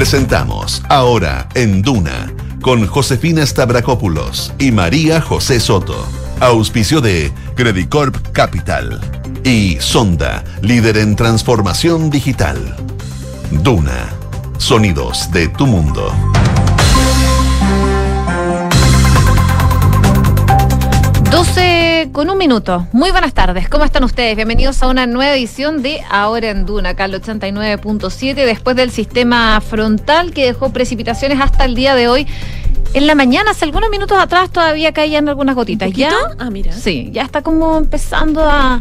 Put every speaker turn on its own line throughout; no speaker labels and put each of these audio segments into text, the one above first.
Presentamos ahora en Duna con Josefina Stavrakopoulos y María José Soto. Auspicio de Credicorp Capital y Sonda, líder en transformación digital. Duna, sonidos de tu mundo.
12 con un minuto. Muy buenas tardes. ¿Cómo están ustedes? Bienvenidos a una nueva edición de Ahora en Duna, acá al 89.7, después del sistema frontal que dejó precipitaciones hasta el día de hoy. En la mañana, hace algunos minutos atrás, todavía caían algunas gotitas. ¿Ya?
Ah, mira.
Sí, ya está como empezando a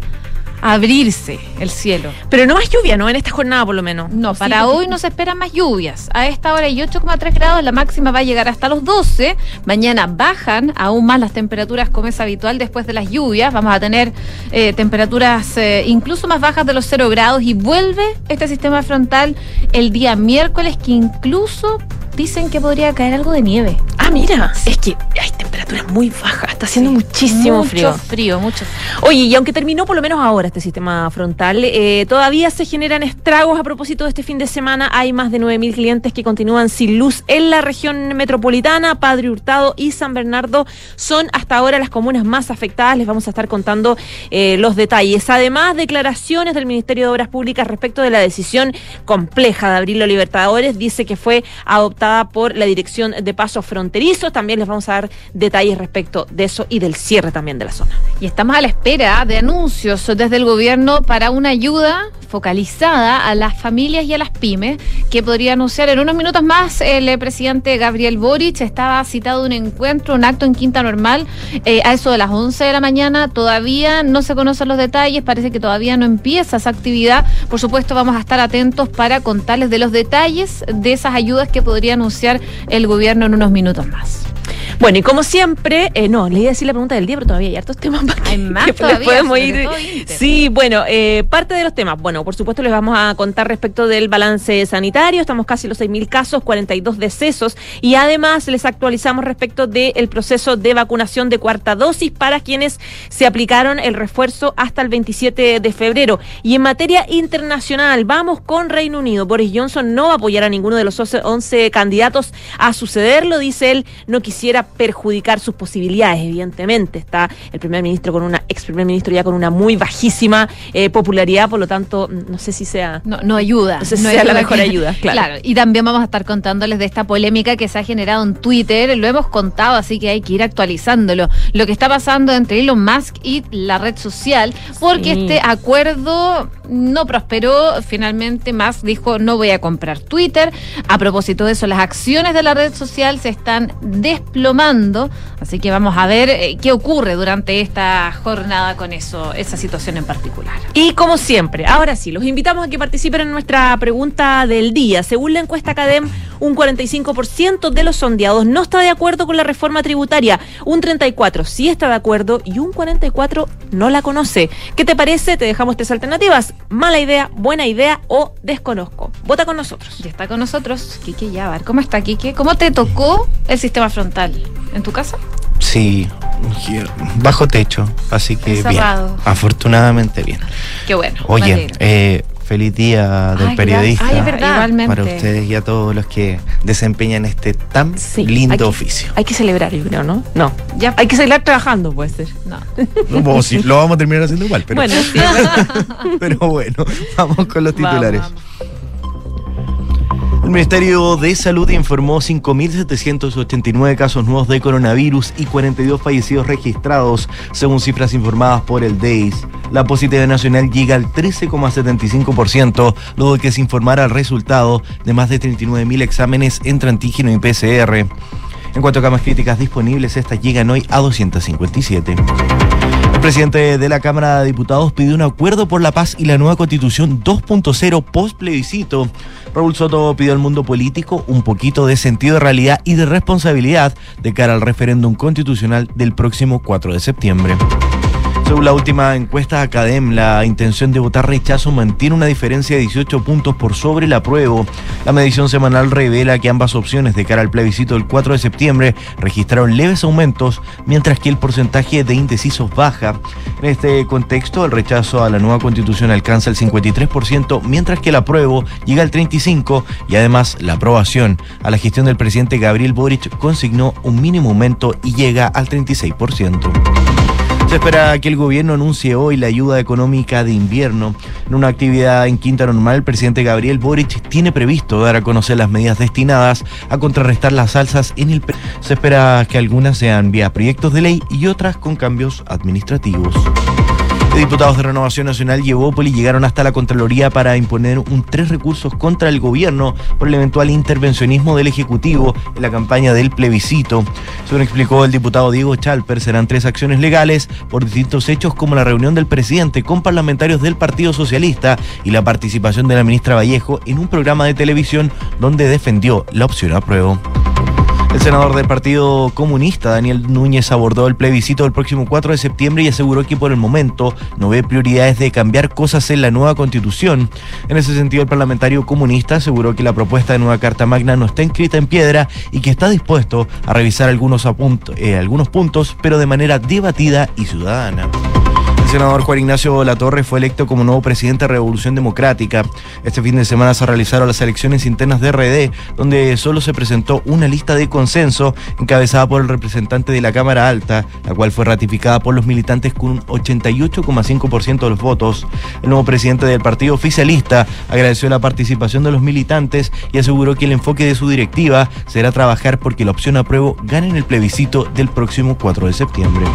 abrirse el cielo.
Pero no más lluvia, ¿no? En esta jornada por lo menos.
No, para hoy no se esperan más lluvias. A esta hora hay 8,3 grados, la máxima va a llegar hasta los 12. Mañana bajan aún más las temperaturas como es habitual después de las lluvias. Vamos a tener eh, temperaturas eh, incluso más bajas de los 0 grados y vuelve este sistema frontal el día miércoles que incluso dicen que podría caer algo de nieve.
Ah, mira. Es que hay temperaturas muy bajas. Está haciendo muchísimo
mucho
frío.
frío, mucho frío.
Oye, y aunque terminó por lo menos ahora este sistema frontal, eh, todavía se generan estragos a propósito de este fin de semana. Hay más de 9.000 clientes que continúan sin luz en la región metropolitana. Padre Hurtado y San Bernardo son hasta ahora las comunas más afectadas. Les vamos a estar contando eh, los detalles. Además, declaraciones del Ministerio de Obras Públicas respecto de la decisión compleja de abrir los Libertadores. Dice que fue adoptada por la Dirección de Pasos Fronterizos. También les vamos a dar detalles respecto de eso y del cierre también de la zona.
Y estamos a la espera de anuncios desde el gobierno para una ayuda focalizada a las familias y a las pymes que podría anunciar en unos minutos más el eh, presidente Gabriel Boric. Estaba citado un encuentro, un acto en Quinta Normal eh, a eso de las 11 de la mañana. Todavía no se conocen los detalles, parece que todavía no empieza esa actividad. Por supuesto, vamos a estar atentos para contarles de los detalles de esas ayudas que podría anunciar el gobierno en unos minutos más.
Bueno, y como siempre, eh, no, le iba a decir la pregunta del día, pero todavía hay hartos temas más que,
Hay más
que
todavía,
podemos ir. Sí, bueno, eh, parte de los temas. Bueno, por supuesto les vamos a contar respecto del balance sanitario. Estamos casi en los 6.000 casos, 42 decesos. Y además les actualizamos respecto del proceso de vacunación de cuarta dosis para quienes se aplicaron el refuerzo hasta el 27 de febrero. Y en materia internacional, vamos con Reino Unido. Boris Johnson no va a apoyar a ninguno de los 11 candidatos a sucederlo, dice él. No quisiera perjudicar sus posibilidades, evidentemente. Está el primer ministro con una, ex primer ministro ya con una muy bajísima eh, popularidad, por lo tanto, no sé si sea.
No, no ayuda.
No sé si
no
sea la mejor
que-
ayuda, claro.
Y también vamos a estar contándoles de esta polémica que se ha generado en Twitter. Lo hemos contado, así que hay que ir actualizándolo. Lo que está pasando entre Elon Musk y la red social, porque
Sí.
este acuerdo no prosperó. Finalmente, Musk dijo: No voy a comprar Twitter. A propósito de eso, las acciones de la red social se están desplomando. Así que vamos a ver eh, qué ocurre durante esta jornada con eso, esa situación en particular.
Y como siempre, ahora sí, los invitamos a que participen en nuestra pregunta del día. Según la encuesta Academ, un 45% de los sondeados no está de acuerdo con la reforma tributaria, un 34% sí está de acuerdo y un 44% no la conoce. ¿Qué te parece? Te dejamos tres alternativas. Mala idea, buena idea o desconozco. Vota con nosotros.
Ya está con nosotros Kike ¿Cómo está Kike? ¿Cómo te tocó el sistema frontal? ¿En tu casa?
Sí, bajo techo, así que bien. Afortunadamente bien.
Qué bueno.
Oye, eh, feliz día del
Ay,
periodista.
Ay, es verdad. Igualmente.
Para ustedes y a todos los que desempeñan este tan
Sí,
lindo
hay que-
oficio.
Hay que celebrar, yo creo, ¿no? No.
Ya,
Hay que celebrar trabajando, puede ser.
no.
No, sí, lo vamos a terminar haciendo igual, pero
Bueno, sí.
Pero bueno, vamos con los
Vamos,
titulares.
vamos.
El Ministerio de Salud informó 5.789 casos nuevos de coronavirus y 42 fallecidos registrados, según cifras informadas por el DEIS. La positividad nacional llega al 13,75%, luego de que se informara el resultado de más de 39.000 exámenes entre antígeno y PCR. En cuanto a camas críticas disponibles, estas llegan hoy a 257. El presidente de la Cámara de Diputados pidió un acuerdo por la paz y la nueva constitución 2.0 post plebiscito. Raúl Soto pidió al mundo político un poquito de sentido de realidad y de responsabilidad de cara al referéndum constitucional del próximo 4 de septiembre. Según la última encuesta Academ, la intención de votar rechazo mantiene una diferencia de 18 puntos por sobre el apruebo. La medición semanal revela que ambas opciones de cara al plebiscito del 4 de septiembre registraron leves aumentos, mientras que el porcentaje de indecisos baja. En este contexto, el rechazo a la nueva constitución alcanza el 53%, mientras que el apruebo llega al 35% y además la aprobación a la gestión del presidente Gabriel Boric consignó un mínimo aumento y llega al 36%. Se espera que el gobierno anuncie hoy la ayuda económica de invierno. En una actividad en Quinta Normal, el presidente Gabriel Boric tiene previsto dar a conocer las medidas destinadas a contrarrestar las alzas en el... Se espera que algunas sean vía proyectos de ley y otras con cambios administrativos diputados de Renovación Nacional y Evópoli llegaron hasta la Contraloría para imponer un tres recursos contra el gobierno por el eventual intervencionismo del Ejecutivo en la campaña del plebiscito. Según explicó el diputado Diego Chalper, serán tres acciones legales por distintos hechos como la reunión del presidente con parlamentarios del Partido Socialista y la participación de la ministra Vallejo en un programa de televisión donde defendió la opción a prueba. El senador del Partido Comunista, Daniel Núñez, abordó el plebiscito del próximo 4 de septiembre y aseguró que por el momento no ve prioridades de cambiar cosas en la nueva constitución. En ese sentido, el parlamentario comunista aseguró que la propuesta de nueva Carta Magna no está inscrita en piedra y que está dispuesto a revisar algunos, eh, algunos puntos, pero de manera debatida y ciudadana. Senador Juan Ignacio Latorre fue electo como nuevo presidente de Revolución Democrática. Este fin de semana se realizaron las elecciones internas de RD, donde solo se presentó una lista de consenso encabezada por el representante de la Cámara Alta, la cual fue ratificada por los militantes con un 88,5% de los votos. El nuevo presidente del partido oficialista agradeció la participación de los militantes y aseguró que el enfoque de su directiva será trabajar porque la opción apruebo gane en el plebiscito del próximo 4 de septiembre.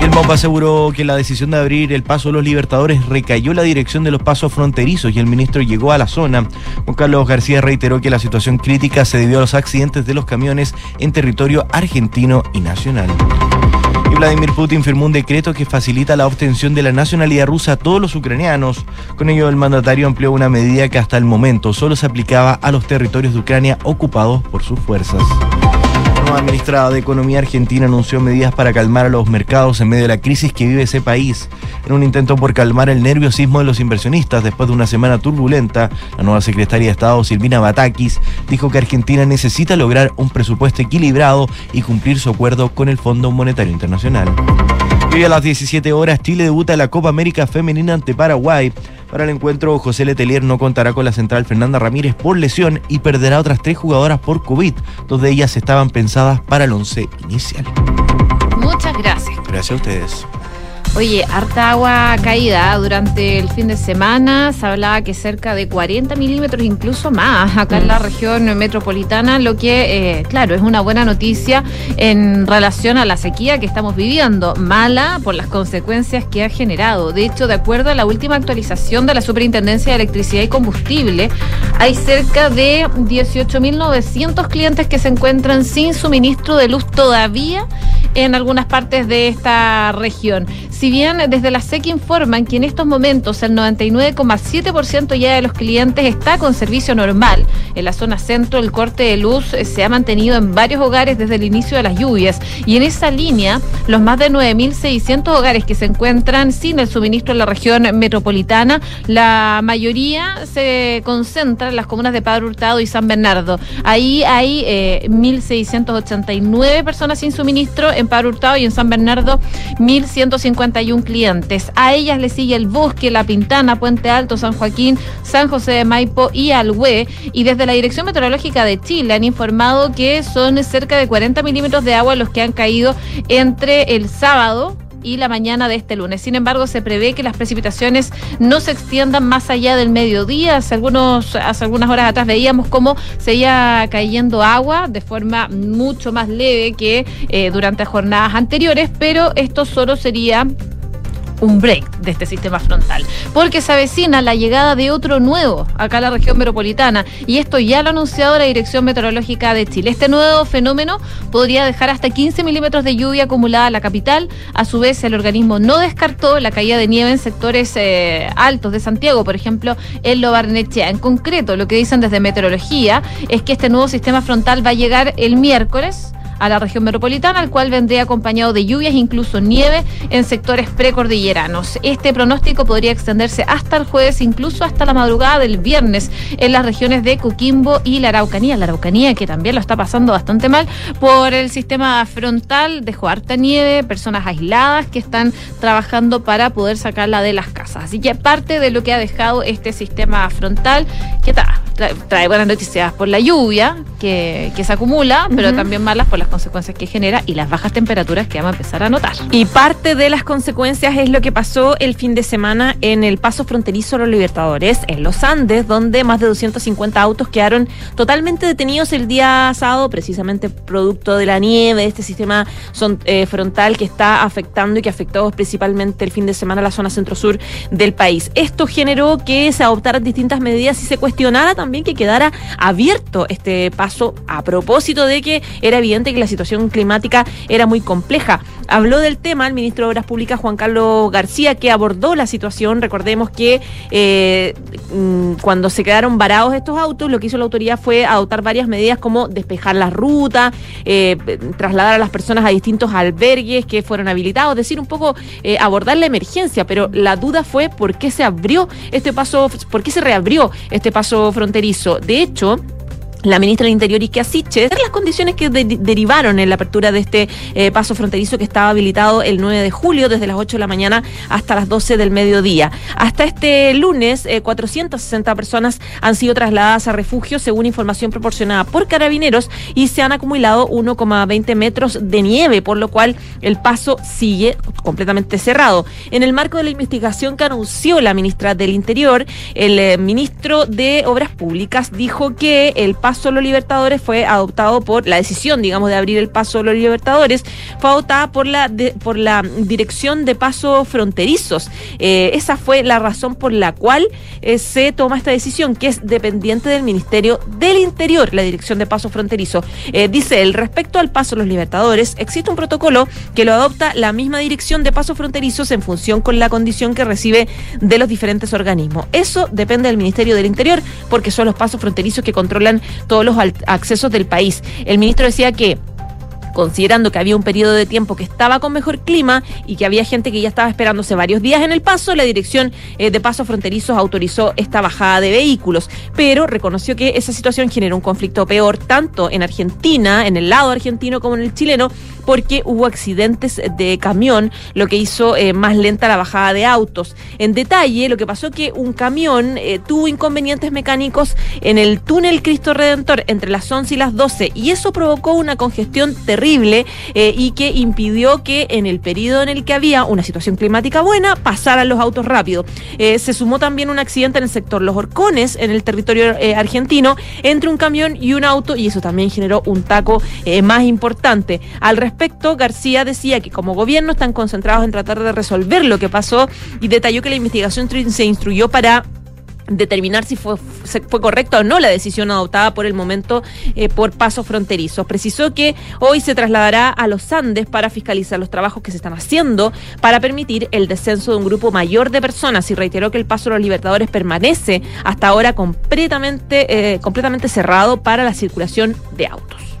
El MOP aseguró que la decisión de abrir el paso a los Libertadores recayó la dirección de los pasos fronterizos y el ministro llegó a la zona. Juan Carlos García reiteró que la situación crítica se debió a los accidentes de los camiones en territorio argentino y nacional. Y Vladimir Putin firmó un decreto que facilita la obtención de la nacionalidad rusa a todos los ucranianos. Con ello, el mandatario amplió una medida que hasta el momento solo se aplicaba a los territorios de Ucrania ocupados por sus fuerzas. La ministra de Economía argentina anunció medidas para calmar a los mercados en medio de la crisis que vive ese país. En un intento por calmar el nerviosismo de los inversionistas después de una semana turbulenta, la nueva secretaria de Estado, Silvina Batakis, dijo que Argentina necesita lograr un presupuesto equilibrado y cumplir su acuerdo con el Fondo Monetario Internacional. Hoy a las 17 horas Chile debuta la Copa América Femenina ante Paraguay. Para el encuentro, José Letelier no contará con la central Fernanda Ramírez por lesión y perderá otras tres jugadoras por COVID. Dos de ellas estaban pensadas para el once inicial.
Muchas gracias.
Gracias a ustedes.
Oye, harta agua caída durante el fin de semana. Se hablaba que cerca de 40 milímetros, incluso más, acá en la mm. región metropolitana, lo que, eh, claro, es una buena noticia en relación a la sequía que estamos viviendo. Mala por las consecuencias que ha generado. De hecho, de acuerdo a la última actualización de la Superintendencia de Electricidad y Combustible, hay cerca de 18.900 clientes que se encuentran sin suministro de luz todavía en algunas partes de esta región. Si bien desde la SEC informan que en estos momentos el 99,7% ya de los clientes está con servicio normal, en la zona centro el corte de luz eh, se ha mantenido en varios hogares desde el inicio de las lluvias y en esa línea los más de 9.600 hogares que se encuentran sin el suministro en la región metropolitana, la mayoría se concentra en las comunas de Padre Hurtado y San Bernardo. Ahí hay 1.689 eh, personas sin suministro en Padre Hurtado y en San Bernardo 1.151 clientes. A ellas le sigue el Bosque, La Pintana, Puente Alto, San Joaquín, San José de Maipo y Alhué. Y desde la Dirección Meteorológica de Chile han informado que son cerca de 40 milímetros de agua los que han caído entre el sábado y la mañana de este lunes. Sin embargo, se prevé que las precipitaciones no se extiendan más allá del mediodía. Hace, algunos, hace algunas horas atrás veíamos cómo seguía cayendo agua de forma mucho más leve que eh, durante jornadas anteriores, pero esto solo sería un break de este sistema frontal, porque se avecina la llegada de otro nuevo acá a la región metropolitana y esto ya lo ha anunciado la Dirección Meteorológica de Chile. Este nuevo fenómeno podría dejar hasta 15 milímetros de lluvia acumulada en la capital. A su vez, el organismo no descartó la caída de nieve en sectores eh, altos de Santiago, por ejemplo, en Lo Barnechea. En concreto, lo que dicen desde Meteorología es que este nuevo sistema frontal va a llegar el miércoles a la región metropolitana, el cual vendría acompañado de lluvias, incluso nieve en sectores precordilleranos. Este pronóstico podría extenderse hasta el jueves, incluso hasta la madrugada del viernes en las regiones de Coquimbo y la Araucanía. La Araucanía que también lo está pasando bastante mal por el sistema frontal, dejó harta nieve, personas aisladas que están trabajando para poder sacarla de las casas. Así que parte de lo que ha dejado este sistema frontal, que trae, buenas noticias por la lluvia que, se acumula, pero también malas por las consecuencias que genera y las bajas temperaturas que vamos a empezar a notar.
Y parte de las consecuencias es lo que pasó el fin de semana en el paso fronterizo de los Libertadores, en los Andes, donde más de 250 autos quedaron totalmente detenidos el día sábado, precisamente producto de la nieve, de este sistema son, eh, frontal que está afectando y que afectó principalmente el fin de semana a la zona centro-sur del país. Esto generó que se adoptaran distintas medidas y se cuestionara también que quedara abierto este paso a propósito de que era evidente que la situación climática era muy compleja. Habló del tema el ministro de Obras Públicas Juan Carlos García que abordó la situación. Recordemos que eh, mm, cuando se quedaron varados estos autos, lo que hizo la autoridad fue adoptar varias medidas como despejar la ruta, eh, trasladar a las personas a distintos albergues que fueron habilitados, es decir, un poco eh, abordar la emergencia, pero la duda fue por qué se abrió este paso, por qué se reabrió este paso fronterizo. De hecho, la ministra del Interior, Ike Asiche, las condiciones que derivaron en la apertura de este eh, paso fronterizo que estaba habilitado el 9 de julio desde las 8 de la mañana hasta las 12 del mediodía. Hasta este lunes, 460 eh, personas han sido trasladadas a refugio según información proporcionada por carabineros y se han acumulado 1,20 metros de nieve, por lo cual el paso sigue completamente cerrado. En el marco de la investigación que anunció la ministra del Interior, el eh, ministro de Obras Públicas dijo que el paso paso los Libertadores fue adoptado por la decisión, digamos, de abrir el paso los Libertadores, fue adoptada por la por la Dirección de Paso Fronterizos. Eh, esa fue la razón por la cual eh, se toma esta decisión, que es dependiente del Ministerio del Interior, la Dirección de Paso Fronterizo. Eh, dice el respecto al paso los Libertadores, existe un protocolo que lo adopta la misma Dirección de Paso Fronterizos en función con la condición que recibe de los diferentes organismos. Eso depende del Ministerio del Interior, porque son los pasos fronterizos que controlan todos los accesos del país. El ministro decía que considerando que había un periodo de tiempo que estaba con mejor clima y que había gente que ya estaba esperándose varios días en el paso, la Dirección eh, de Pasos Fronterizos autorizó esta bajada de vehículos, pero reconoció que esa situación generó un conflicto peor tanto en Argentina, en el lado argentino como en el chileno, porque hubo accidentes de camión, lo que hizo eh, más lenta la bajada de autos. En detalle, lo que pasó que un camión eh, tuvo inconvenientes mecánicos en el túnel Cristo Redentor entre las 11 y las 12 y eso provocó una congestión terrible eh, y que impidió que en el periodo en el que había una situación climática buena pasaran los autos rápido. se sumó también un accidente en el sector Los Horcones, en el territorio argentino, entre un camión y un auto y eso también generó un taco más importante. Al respecto, García decía que como gobierno están concentrados en tratar de resolver lo que pasó y detalló que la investigación se instruyó para determinar si fue, fue correcta o no la decisión adoptada por el momento eh, por pasos fronterizos. Precisó que hoy se trasladará a los Andes para fiscalizar los trabajos que se están haciendo para permitir el descenso de un grupo mayor de personas y reiteró que el paso de los Libertadores permanece hasta ahora completamente, eh, completamente cerrado para la circulación de autos.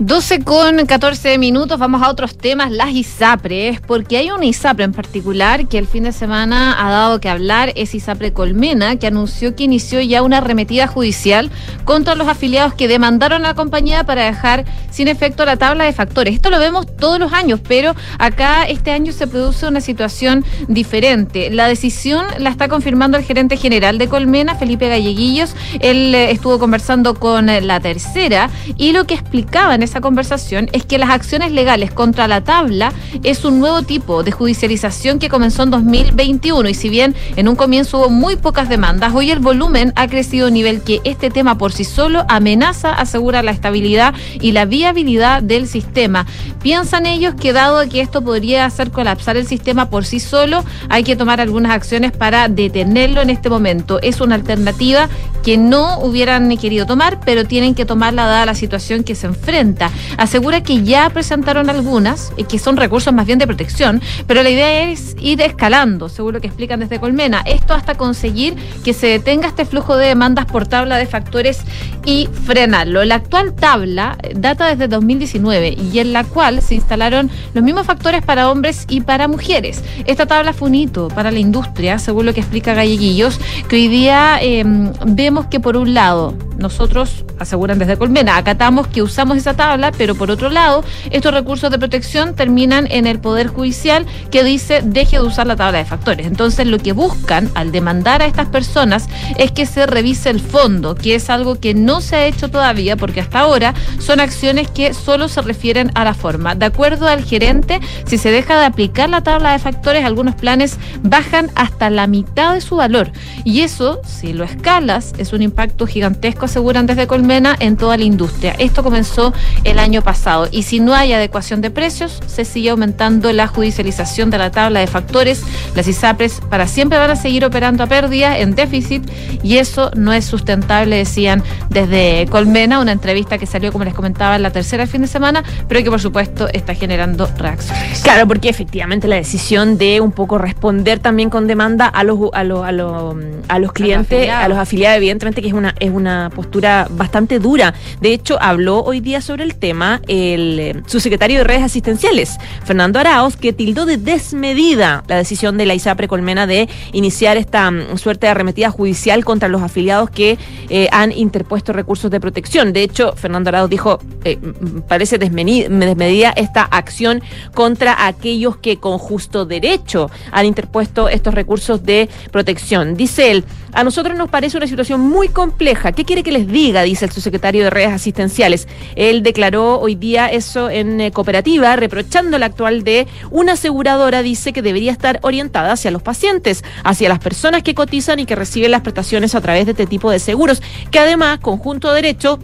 12 con 14 minutos, vamos a otros temas, las ISAPRES, porque hay una ISAPRE en particular que el fin de semana ha dado que hablar, es ISAPRE Colmena, que anunció que inició ya una arremetida judicial contra los afiliados que demandaron a la compañía para dejar sin efecto la tabla de factores. Esto lo vemos todos los años, pero acá este año se produce una situación diferente. La decisión la está confirmando el gerente general de Colmena, Felipe Galleguillos. Él eh, estuvo conversando con eh, la tercera y lo que explicaba en esa conversación es que las acciones legales contra la tabla es un nuevo tipo de judicialización que comenzó en 2021 y si bien en un comienzo hubo muy pocas demandas, hoy el volumen ha crecido a nivel que este tema por sí solo amenaza asegurar la estabilidad y la viabilidad del sistema. Piensan ellos que dado que esto podría hacer colapsar el sistema por sí solo, hay que tomar algunas acciones para detenerlo en este momento. Es una alternativa que no hubieran querido tomar, pero tienen que tomarla dada la situación que se enfrenta Asegura que ya presentaron algunas, y que son recursos más bien de protección, pero la idea es ir escalando, seguro que explican desde Colmena. Esto hasta conseguir que se detenga este flujo de demandas por tabla de factores y frenarlo. La actual tabla eh, data desde 2019 y en la cual se instalaron los mismos factores para hombres y para mujeres. Esta tabla fue un hito para la industria, según lo que explica Galleguillos, que hoy día em, vemos que por un lado nosotros, aseguran desde Colmena, acatamos que usamos esa tabla, pero por otro lado, estos recursos de protección terminan en el Poder Judicial que dice deje de usar la tabla de factores. Entonces, lo que buscan al demandar a estas personas es que se revise el fondo, que es algo que no se ha hecho todavía porque hasta ahora son acciones que solo se refieren a la forma. De acuerdo al gerente, si se deja de aplicar la tabla de factores, algunos planes bajan hasta la mitad de su valor. Y eso, si lo escalas, es un impacto gigantesco aseguran desde Colmena, en toda la industria. Esto comenzó el año pasado y si no hay adecuación de precios, se sigue aumentando la judicialización de la tabla de factores. Las ISAPRES para siempre van a seguir operando a pérdida, en déficit, y eso no es sustentable, decían desde Colmena, una entrevista que salió, como les comentaba, en la tercera fin de semana, pero que por supuesto está generando reacciones.
Claro, porque efectivamente la decisión de un poco responder también con demanda a los a los, a los, a los clientes, a los afiliados, evidentemente que es una es una postura bastante dura. De hecho, habló hoy día sobre el tema el eh, subsecretario de redes asistenciales, Fernando Arauz, que tildó de desmedida la decisión de la ISAPRE Colmena de iniciar esta mm, suerte de arremetida judicial contra los afiliados que eh, han interpuesto recursos de protección. De hecho, Fernando Arauz dijo, eh, parece desmedida esta acción contra aquellos que con justo derecho han interpuesto estos recursos de protección. Dice él, a nosotros nos parece una situación muy compleja. ¿Qué quiere que les diga? Dice el subsecretario de redes asistenciales. Él declaró hoy día eso en eh, cooperativa, reprochando la actual de una aseguradora, dice que debería estar orientada hacia los pacientes, hacia las personas que cotizan y que reciben las prestaciones a través de este tipo de seguros, que además, conjunto derecho,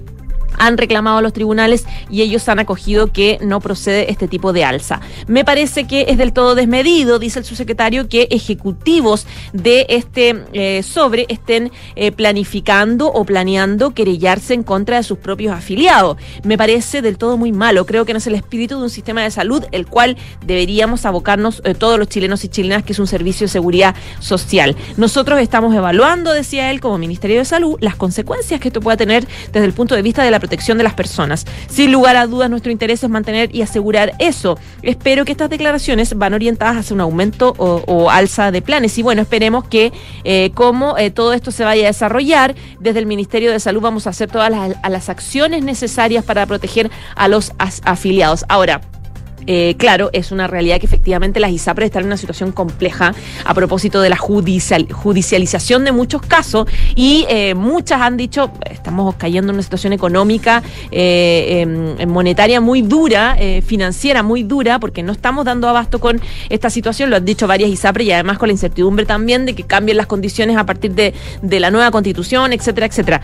han reclamado a los tribunales y ellos han acogido que no procede este tipo de alza. Me parece que es del todo desmedido, dice el subsecretario, que ejecutivos de este eh, sobre estén eh, planificando o planeando querellarse en contra de sus propios afiliados. Me parece del todo muy malo. Creo que no es el espíritu de un sistema de salud el cual deberíamos abocarnos eh, todos los chilenos y chilenas, que es un servicio de seguridad social. Nosotros estamos evaluando, decía él, como Ministerio de Salud, las consecuencias que esto pueda tener desde el punto de vista de la protección de las personas. Sin lugar a dudas, nuestro interés es mantener y asegurar eso. Espero que estas declaraciones van orientadas hacia un aumento o, alza de planes. Y bueno, esperemos que eh, como eh, todo esto se vaya a desarrollar, desde el Ministerio de Salud vamos a hacer todas las, las acciones necesarias para proteger a los afiliados. Ahora, eh, claro, es una realidad que efectivamente las ISAPRES están en una situación compleja a propósito de la judicial, judicialización de muchos casos y eh, muchas han dicho, estamos cayendo en una situación económica, eh, em, monetaria muy dura, financiera muy dura, porque no estamos dando abasto con esta situación, lo han dicho varias ISAPRES y además con la incertidumbre también de que cambien las condiciones a partir de, la nueva constitución, etcétera, etcétera.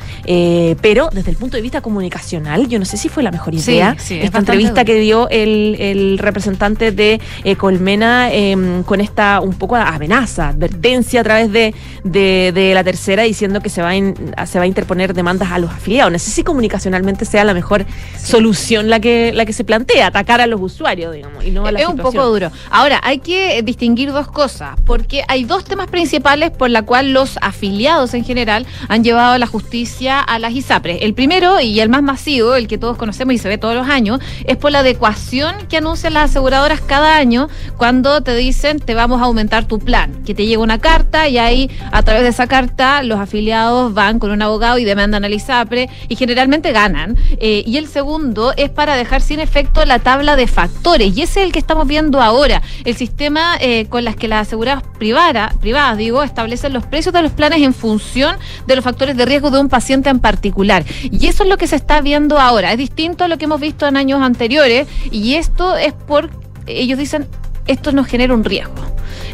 pero desde el punto de vista comunicacional, yo no sé si fue la mejor idea esta entrevista que dio el representante de eh, Colmena em, con esta un poco amenaza, advertencia a través de, de, la tercera diciendo que se va, a se va a interponer demandas a los afiliados. No sé si comunicacionalmente sea la mejor solución la que, la que se plantea, atacar a los usuarios, digamos, y no a la
Es un poco duro. Ahora, hay que distinguir dos cosas, porque hay dos temas principales por la cual los afiliados en general han llevado a la justicia a las ISAPRES. El primero y el más masivo, el que todos conocemos y se ve todos los años, es por la adecuación que anuncia las aseguradoras cada año cuando te dicen te vamos a aumentar tu plan, que te llega una carta y ahí a través de esa carta los afiliados van con un abogado y demandan al ISAPRE y generalmente ganan. Eh, y el segundo es para dejar sin efecto la tabla de factores y ese es el que estamos viendo ahora, el sistema eh, con las que las aseguradoras privadas, privadas digo, establecen los precios de los planes en función de los factores de riesgo de un paciente en particular. Y eso es lo que se está viendo ahora. Es distinto a lo que hemos visto en años anteriores y esto es por, ellos dicen, esto nos genera un riesgo.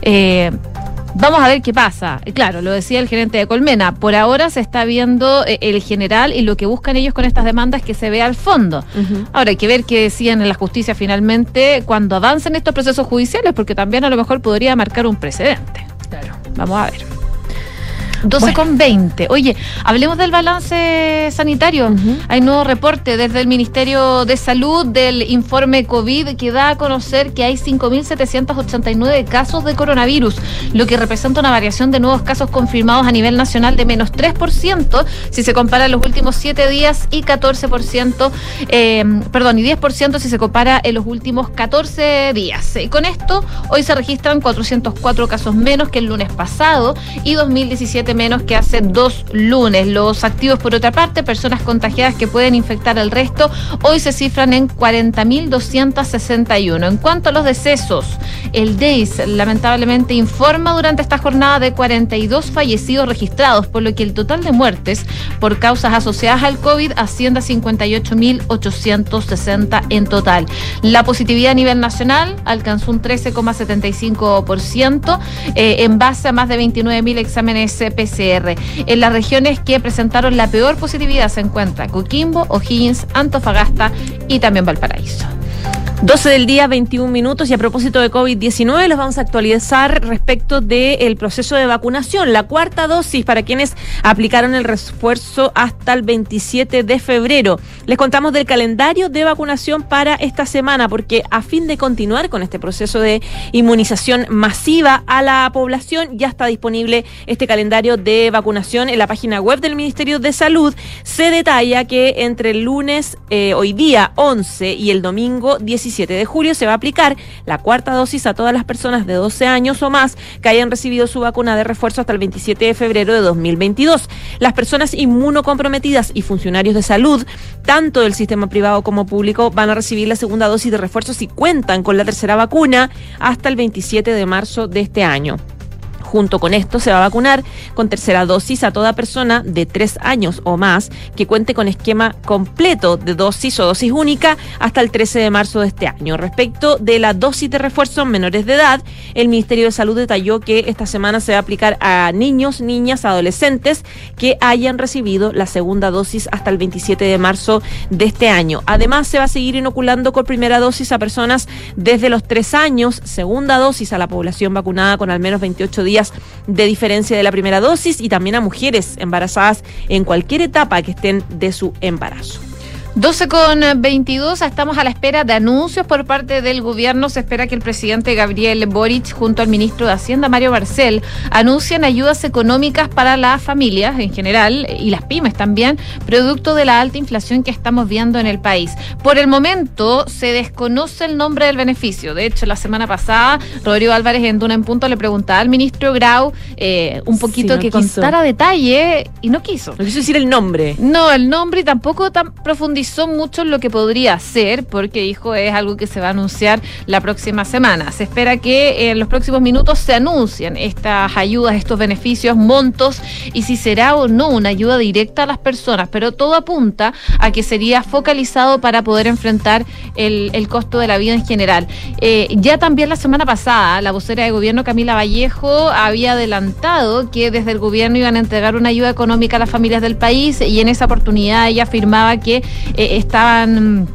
Eh, vamos a ver qué pasa. Claro, lo decía el gerente de Colmena. Por ahora se está viendo eh, el general y lo que buscan ellos con estas demandas es que se vea al fondo. Ahora hay que ver qué decían en la justicia finalmente cuando avancen estos procesos judiciales, porque también a lo mejor podría marcar un precedente. Claro. Vamos a ver. 12 con 20. Oye, hablemos del balance sanitario. Hay nuevo reporte desde el Ministerio de Salud del informe COVID que da a conocer que hay 5.789 casos de coronavirus, lo que representa una variación de nuevos casos confirmados a nivel nacional de menos 3% si se compara los últimos 7 días y 14%, eh, perdón, y 10% si se compara en los últimos 14 días. Y con esto, hoy se registran 404 casos menos que el lunes pasado y 2017 menos que hace dos lunes. Los activos, por otra parte, personas contagiadas que pueden infectar al resto, hoy se cifran en 40.261. En cuanto a los decesos, el DEIS lamentablemente informa durante esta jornada de 42 fallecidos registrados, por lo que el total de muertes por causas asociadas al COVID asciende a 58.860 en total. La positividad a nivel nacional alcanzó un 13,75% eh, en base a más de 29.000 exámenes PCR. En las regiones que presentaron la peor positividad se encuentra Coquimbo, O'Higgins, Antofagasta y también Valparaíso.
12 del día, 21 minutos. Y a propósito de COVID-19, los vamos a actualizar respecto del proceso de vacunación. La cuarta dosis para quienes aplicaron el refuerzo hasta el 27 de febrero. Les contamos del calendario de vacunación para esta semana, porque a fin de continuar con este proceso de inmunización masiva a la población, ya está disponible este calendario de vacunación en la página web del Ministerio de Salud. Se detalla que entre el lunes, eh, hoy día 11 y el domingo 17 17 de julio se va a aplicar la cuarta dosis a todas las personas de 12 años o más que hayan recibido su vacuna de refuerzo hasta el 27 de febrero de 2022. Las personas inmunocomprometidas y funcionarios de salud, tanto del sistema privado como público, van a recibir la segunda dosis de refuerzo si cuentan con la tercera vacuna hasta el 27 de marzo de este año. Junto con esto se va a vacunar con tercera dosis a toda persona de tres años o más que cuente con esquema completo de dosis o dosis única hasta el 13 de marzo de este año. Respecto de la dosis de refuerzo en menores de edad, el Ministerio de Salud detalló que esta semana se va a aplicar a niños, niñas, adolescentes que hayan recibido la segunda dosis hasta el 27 de marzo de este año. Además, se va a seguir inoculando con primera dosis a personas desde los tres años, segunda dosis a la población vacunada con al menos 28 días de diferencia de la primera dosis y también a mujeres embarazadas en cualquier etapa que estén de su embarazo.
12 con 22, estamos a la espera de anuncios por parte del gobierno. Se espera que el presidente Gabriel Boric, junto al ministro de Hacienda Mario Barcel, anuncien ayudas económicas para las familias en general y las pymes también, producto de la alta inflación que estamos viendo en el país. Por el momento se desconoce el nombre del beneficio. De hecho, la semana pasada, Rodrigo Álvarez en Duna en Punto le preguntaba al ministro Grau eh, un poquito que contara detalle y no quiso.
No quiso decir el nombre.
No, el nombre y tampoco tan profundizado son mucho lo que podría ser, porque dijo es algo que se va a anunciar la próxima semana. Se espera que en los próximos minutos se anuncien estas ayudas, estos beneficios, montos y si será o no una ayuda directa a las personas, pero todo apunta a que sería focalizado para poder enfrentar el, costo de la vida en general. Eh, ya también la semana pasada, la vocera de gobierno Camila Vallejo había adelantado que desde el gobierno iban a entregar una ayuda económica a las familias del país y en esa oportunidad ella afirmaba que eh, estaban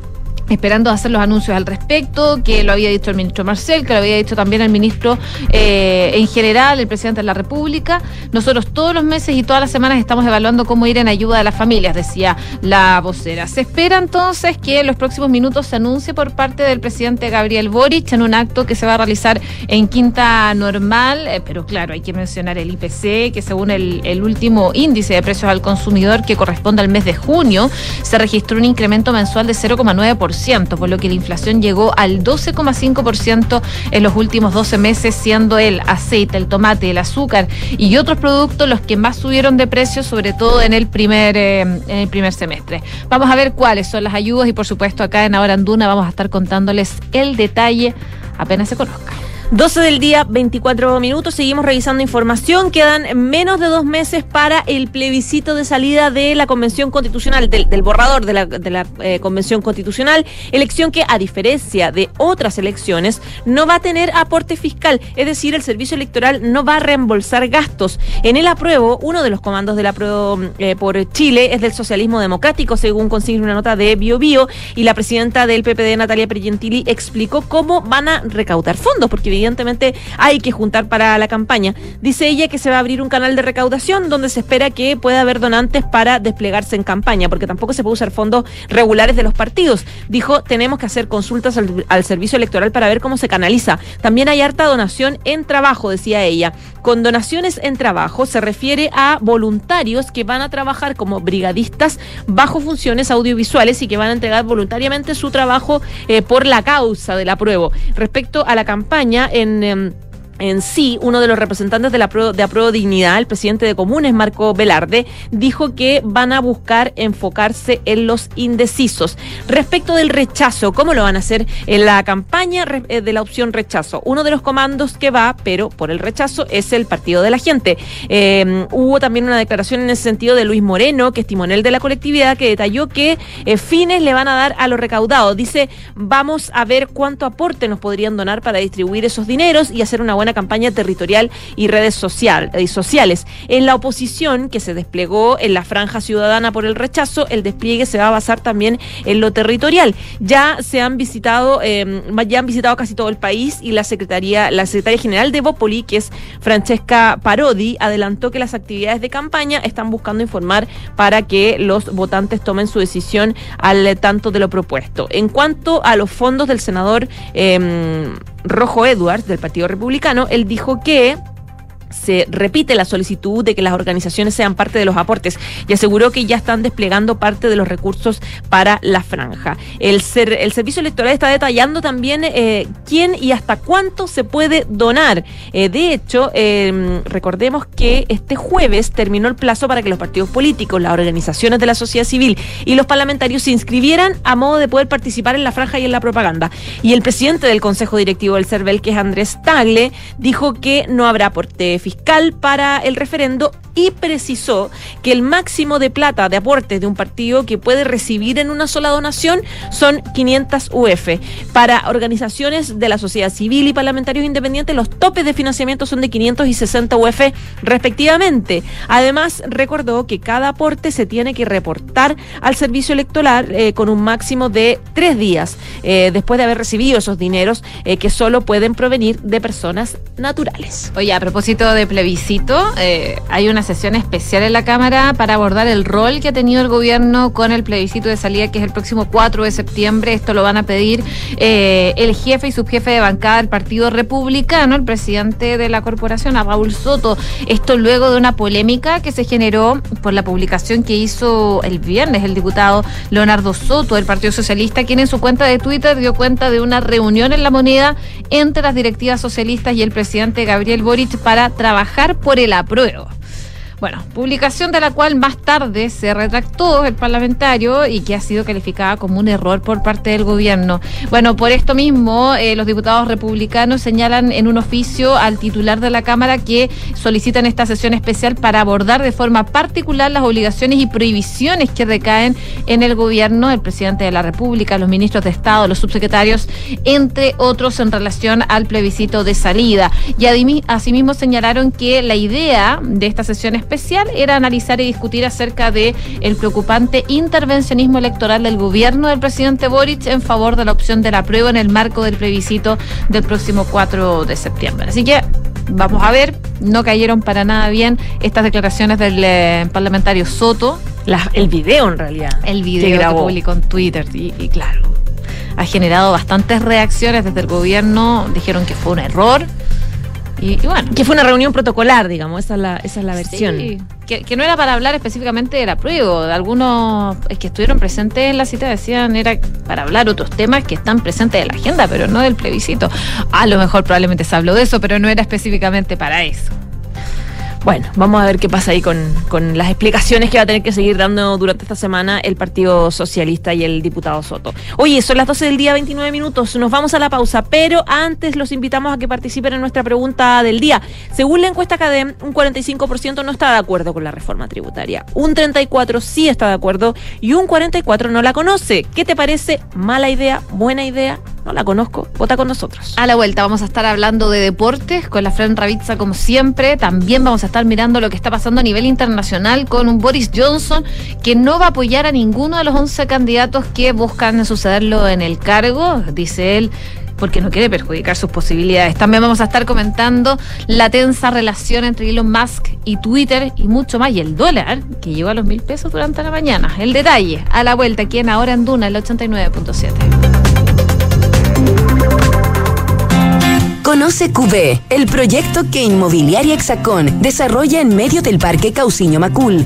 esperando hacer los anuncios al respecto, que lo había dicho el ministro Marcel, que lo había dicho también el ministro eh, en general, el presidente de la República. Nosotros todos los meses y todas las semanas estamos evaluando cómo ir en ayuda de las familias, decía la vocera. Se espera entonces que en los próximos minutos se anuncie por parte del presidente Gabriel Boric en un acto que se va a realizar en Quinta Normal, eh, pero claro, hay que mencionar el IPC, que según el, el último índice de precios al consumidor que corresponde al mes de junio, se registró un incremento mensual de 0,9% por lo que la inflación llegó al 12,5% en los últimos 12 meses, siendo el aceite, el tomate, el azúcar y otros productos los que más subieron de precio, sobre todo en el primer, eh, en el primer semestre. Vamos a ver cuáles son las ayudas y por supuesto acá en Ahora Anduna vamos a estar contándoles el detalle apenas se conozca.
12 del día, 24 minutos. Seguimos revisando información. Quedan menos de dos meses para el plebiscito de salida de la Convención Constitucional, del, borrador de la, eh, Convención Constitucional. Elección que, a diferencia de otras elecciones, no va a tener aporte fiscal. Es decir, el servicio electoral no va a reembolsar gastos. En el apruebo, uno de los comandos del apruebo eh, por Chile es del socialismo democrático, según consigne una nota de BioBio. Bio, y la presidenta del PPD, Natalia Pergentili, explicó cómo van a recaudar fondos, porque evidentemente hay que juntar para la campaña. Dice ella que se va a abrir un canal de recaudación donde se espera que pueda haber donantes para desplegarse en campaña, porque tampoco se puede usar fondos regulares de los partidos. Dijo, tenemos que hacer consultas al, al servicio electoral para ver cómo se canaliza. También hay harta donación en trabajo, decía ella. Con donaciones en trabajo se refiere a voluntarios que van a trabajar como brigadistas bajo funciones audiovisuales y que van a entregar voluntariamente su trabajo eh, por la causa del apruebo. Respecto a la campaña en... em, en sí, uno de los representantes de la de Apruebo Dignidad, el presidente de Comunes, Marco Velarde, dijo que van a buscar enfocarse en los indecisos. Respecto del rechazo, ¿cómo lo van a hacer en la campaña eh, de la opción rechazo? Uno de los comandos que va, pero por el rechazo, es el Partido de la Gente. Eh, hubo también una declaración en ese sentido de Luis Moreno, que es de la colectividad, que detalló que eh, fines le van a dar a lo recaudado. Dice, vamos a ver cuánto aporte nos podrían donar para distribuir esos dineros y hacer una buena campaña territorial y redes social, sociales. En la oposición que se desplegó en la franja ciudadana por el rechazo, el despliegue se va a basar también en lo territorial. Ya se han visitado, eh, ya han visitado casi todo el país y la secretaría, la secretaria general de Bópoli, que es Francesca Parodi, adelantó que las actividades de campaña están buscando informar para que los votantes tomen su decisión al tanto de lo propuesto. En cuanto a los fondos del senador eh, Rojo Edwards del Partido Republicano, él dijo que se repite la solicitud de que las organizaciones sean parte de los aportes y aseguró que ya están desplegando parte de los recursos para la franja. El, ser, el servicio electoral está detallando también eh, quién y hasta cuánto se puede donar. Eh, de hecho, eh, recordemos que este jueves terminó el plazo para que los partidos políticos, las organizaciones de la sociedad civil y los parlamentarios se inscribieran a modo de poder participar en la franja y en la propaganda. Y el presidente del Consejo Directivo del CERVEL, que es Andrés Tagle, dijo que no habrá aporte fiscal para el referendo y precisó que el máximo de plata de aportes de un partido que puede recibir en una sola donación son 500 UF. Para organizaciones de la sociedad civil y parlamentarios independientes, los topes de financiamiento son de 500 y 60 UF respectivamente. Además, recordó que cada aporte se tiene que reportar al servicio electoral eh, con un máximo de tres días eh, después de haber recibido esos dineros eh, que solo pueden provenir de personas naturales.
Oye, a propósito de plebiscito, eh, hay una sesión especial en la Cámara para abordar el rol que ha tenido el gobierno con el plebiscito de salida, que es el próximo 4 de septiembre. Esto lo van a pedir eh, el jefe y subjefe de bancada del Partido Republicano, el presidente de la corporación, a Raúl Soto. Esto luego de una polémica que se generó por la publicación que hizo el viernes el diputado Leonardo Soto del Partido Socialista, quien en su cuenta de Twitter dio cuenta de una reunión en la moneda entre las directivas socialistas y el presidente Gabriel Boric para trabajar por el apruebo. Bueno, publicación de la cual más tarde se retractó el parlamentario y que ha sido calificada como un error por parte del gobierno. Bueno, por esto mismo, eh, los diputados republicanos señalan en un oficio al titular de la Cámara que solicitan esta sesión especial para abordar de forma particular las obligaciones y prohibiciones que recaen en el gobierno, el presidente de la República, los ministros de Estado, los subsecretarios, entre otros en relación al plebiscito de salida. Y asimismo señalaron que la idea de esta sesión especial era analizar y discutir acerca de el preocupante intervencionismo electoral del gobierno del presidente Boric en favor de la opción de la prueba en el marco del plebiscito del próximo 4 de septiembre. Así que vamos a ver, no cayeron para nada bien estas declaraciones del eh, parlamentario Soto,
La- el video en realidad.
el
que
video que,
grabó.
publicó en Twitter y, y claro, ha generado bastantes reacciones desde el gobierno, dijeron que fue un error y, y bueno.
Que fue una reunión protocolar, digamos, esa es la, esa es la versión.
Sí, que, que no era para hablar específicamente de la prueba. Algunos es que estuvieron presentes en la cita decían era para hablar otros temas que están presentes en la agenda, pero no del plebiscito. A lo mejor probablemente se habló de eso, pero no era específicamente para eso.
Bueno, vamos a ver qué pasa ahí con, con las explicaciones que va a tener que seguir dando durante esta semana el Partido Socialista y el diputado Soto. Oye, son las 12 del día, 29 minutos. Nos vamos a la pausa, pero antes los invitamos a que participen en nuestra pregunta del día. Según la encuesta CADEM, un 45% no está de acuerdo con la reforma tributaria, un 34% sí está de acuerdo y un 44% no la conoce. ¿Qué te parece? ¿Mala idea? ¿Buena idea? No la conozco. Vota con nosotros.
A la vuelta vamos a estar hablando de deportes con la Fran Ravizza como siempre. También vamos a estar mirando lo que está pasando a nivel internacional con un Boris Johnson que no va a apoyar a ninguno de los 11 candidatos que buscan sucederlo en el cargo. Dice él porque no quiere perjudicar sus posibilidades. También vamos a estar comentando la tensa relación entre Elon Musk y Twitter y mucho más, y el dólar, que llegó a los mil pesos durante la mañana. El detalle, a la vuelta, aquí en Ahora en Duna, el 89.7.
Conoce QB, el proyecto que Inmobiliaria Hexacón desarrolla en medio del Parque Cauciño Macul,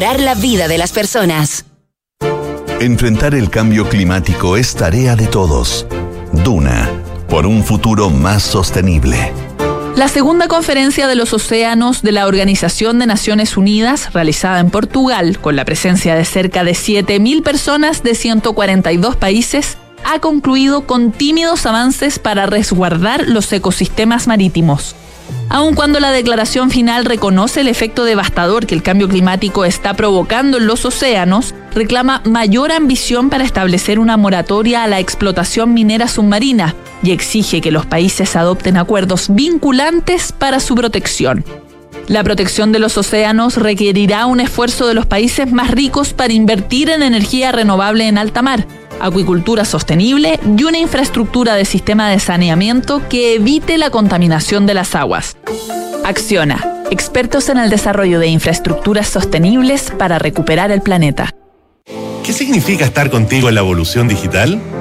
la vida de las personas.
Enfrentar el cambio climático es tarea de todos. Duna, por un futuro más sostenible.
La segunda conferencia de los océanos de la Organización de Naciones Unidas, realizada en Portugal, con la presencia de cerca de 7.000 personas de 142 países, ha concluido con tímidos avances para resguardar los ecosistemas marítimos. Aun cuando la declaración final reconoce el efecto devastador que el cambio climático está provocando en los océanos, reclama mayor ambición para establecer una moratoria a la explotación minera submarina y exige que los países adopten acuerdos vinculantes para su protección. La protección de los océanos requerirá un esfuerzo de los países más ricos para invertir en energía renovable en alta mar, acuicultura sostenible y una infraestructura de sistema de saneamiento que evite la contaminación de las aguas. Acciona, expertos en el desarrollo de infraestructuras sostenibles para recuperar el planeta.
¿Qué significa estar contigo en la evolución digital?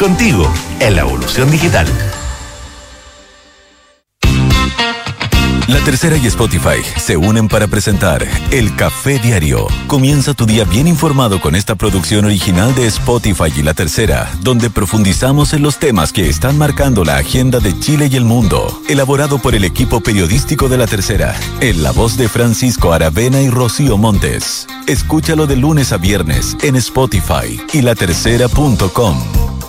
contigo en la evolución digital.
La Tercera y Spotify se unen para presentar El Café Diario. Comienza tu día bien informado con esta producción original de Spotify y La Tercera, donde profundizamos en los temas que están marcando la agenda de Chile y el mundo. Elaborado por el equipo periodístico de La Tercera, en la voz de Francisco Aravena y Rocío Montes. Escúchalo de lunes a viernes en Spotify y latercera.com.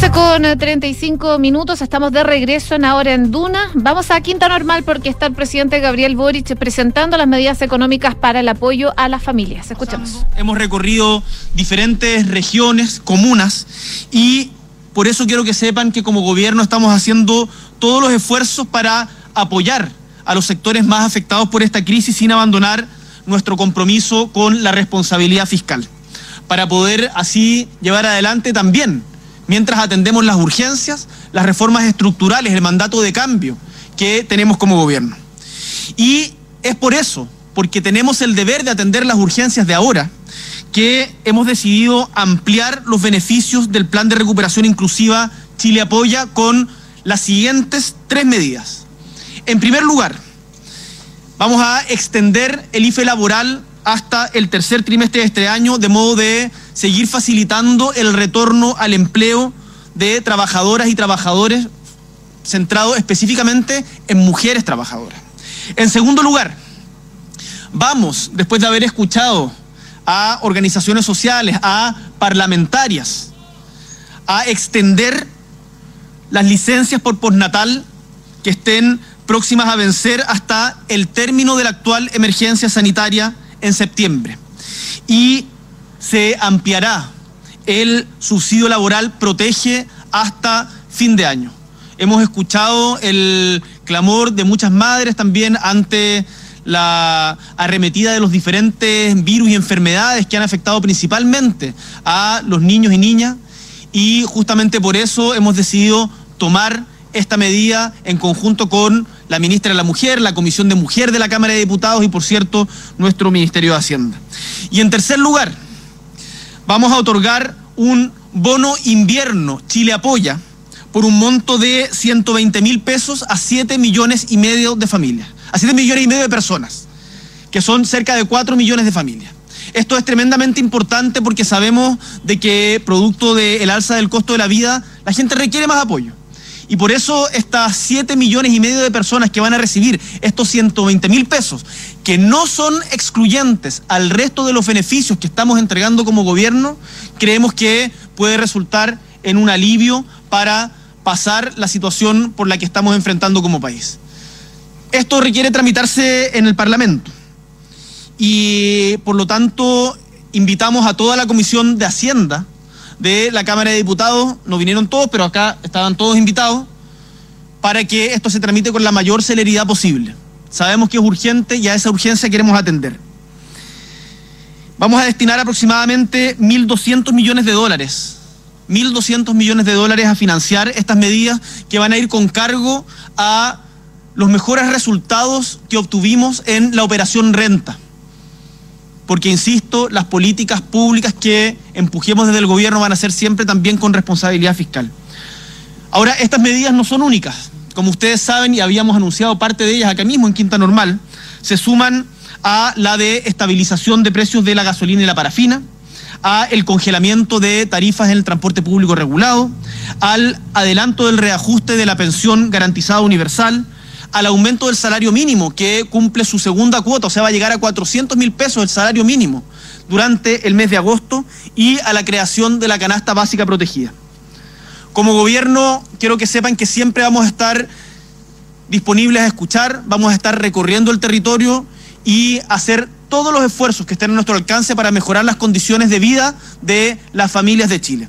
12 12 con eh, 35 minutos, estamos de regreso en Ahora en Duna. Vamos a Quinta Normal porque está el presidente Gabriel Boric presentando las medidas económicas para el apoyo a las familias. Escuchemos.
Hemos recorrido diferentes regiones, comunas, y por eso quiero que sepan que como gobierno estamos haciendo todos los esfuerzos para apoyar a los sectores más afectados por esta crisis sin abandonar nuestro compromiso con la responsabilidad fiscal, para poder así llevar adelante también, mientras atendemos las urgencias, las reformas estructurales, el mandato de cambio que tenemos como gobierno. Y es por eso, porque tenemos el deber de atender las urgencias de ahora, que hemos decidido ampliar los beneficios del Plan de Recuperación Inclusiva Chile Apoya con las siguientes tres medidas. En primer lugar, vamos a extender el IFE laboral hasta el tercer trimestre de este año, de modo de seguir facilitando el retorno al empleo de trabajadoras y trabajadores, centrado específicamente en mujeres trabajadoras. En segundo lugar, vamos, después de haber escuchado a organizaciones sociales, a parlamentarias, a extender las licencias por postnatal que estén próximas a vencer hasta el término de la actual emergencia sanitaria en septiembre. Y se ampliará el subsidio laboral protege hasta fin de año. Hemos escuchado el clamor de muchas madres también ante la arremetida de los diferentes virus y enfermedades que han afectado principalmente a los niños y niñas y justamente por eso hemos decidido tomar esta medida en conjunto con la ministra de la Mujer, la Comisión de Mujer de la Cámara de Diputados y, por cierto, nuestro Ministerio de Hacienda. Y en tercer lugar, vamos a otorgar un bono invierno Chile Apoya por un monto de 120 mil pesos a 7 millones y medio de familias, a 7 millones y medio de personas, que son cerca de 4 millones de familias. Esto es tremendamente importante porque sabemos de que producto del alza del costo de la vida, la gente requiere más apoyo. Y por eso estas 7 millones y medio de personas que van a recibir estos 120 mil pesos, que no son excluyentes al resto de los beneficios que estamos entregando como gobierno, creemos que puede resultar en un alivio para pasar la situación por la que estamos enfrentando como país. Esto requiere tramitarse en el Parlamento y por lo tanto invitamos a toda la Comisión de Hacienda de la Cámara de Diputados, no vinieron todos, pero acá estaban todos invitados, para que esto se tramite con la mayor celeridad posible. Sabemos que es urgente y a esa urgencia queremos atender. Vamos a destinar aproximadamente 1.200 millones de dólares, 1.200 millones de dólares a financiar estas medidas que van a ir con cargo a los mejores resultados que obtuvimos en la operación renta porque, insisto, las políticas públicas que empujemos desde el gobierno van a ser siempre también con responsabilidad fiscal. Ahora, estas medidas no son únicas. Como ustedes saben, y habíamos anunciado parte de ellas acá mismo en Quinta Normal, se suman a la de estabilización de precios de la gasolina y la parafina, a el congelamiento de tarifas en el transporte público regulado, al adelanto del reajuste de la pensión garantizada universal, al aumento del salario mínimo, que cumple su segunda cuota, o sea, va a llegar a 400 mil pesos el salario mínimo durante el mes de agosto, y a la creación de la canasta básica protegida. Como gobierno, quiero que sepan que siempre vamos a estar disponibles a escuchar, vamos a estar recorriendo el territorio y hacer todos los esfuerzos que estén a nuestro alcance para mejorar las condiciones de vida de las familias de Chile.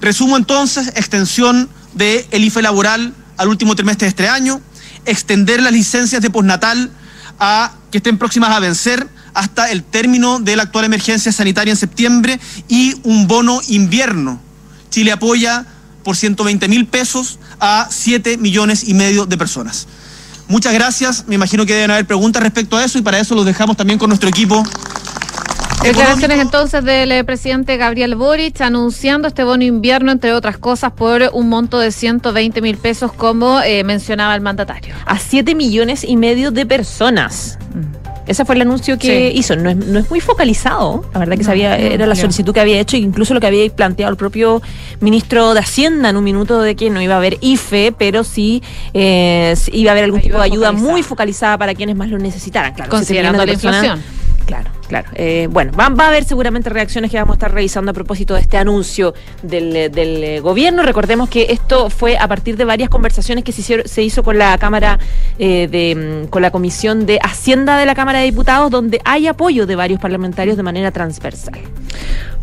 Resumo entonces, extensión del el IFE laboral al último trimestre de este año, extender las licencias de postnatal a que estén próximas a vencer hasta el término de la actual emergencia sanitaria en septiembre y un bono invierno. Chile apoya por 120 mil pesos a 7 millones y medio de personas. Muchas gracias. Me imagino que deben haber preguntas respecto a eso y para eso los dejamos también con nuestro equipo
Declaraciones entonces del eh, presidente Gabriel Boric anunciando este bono invierno, entre otras cosas, por un monto de 120 mil pesos, como eh, mencionaba el mandatario.
A 7 millones y medio de personas. Ese fue el anuncio que
Sí.
hizo. No es, no es muy focalizado. La verdad que
No,
sabía,
no,
era la solicitud que había hecho, e incluso lo que había planteado el propio ministro de Hacienda en un minuto de que no iba a haber IFE, pero sí eh, iba a haber algún tipo de ayuda
focalizada.
muy focalizada para quienes más lo necesitaran. Claro,
Considerando
7 millones de
la inflación.
Claro. Claro, eh, bueno, va, a haber seguramente reacciones que vamos a estar revisando a propósito de este anuncio del, eh, gobierno. Recordemos que esto fue a partir de varias conversaciones que se, hicieron, hizo con la Cámara eh, de, mm, con la Comisión de Hacienda de la Cámara de Diputados, donde hay apoyo de varios parlamentarios de manera transversal.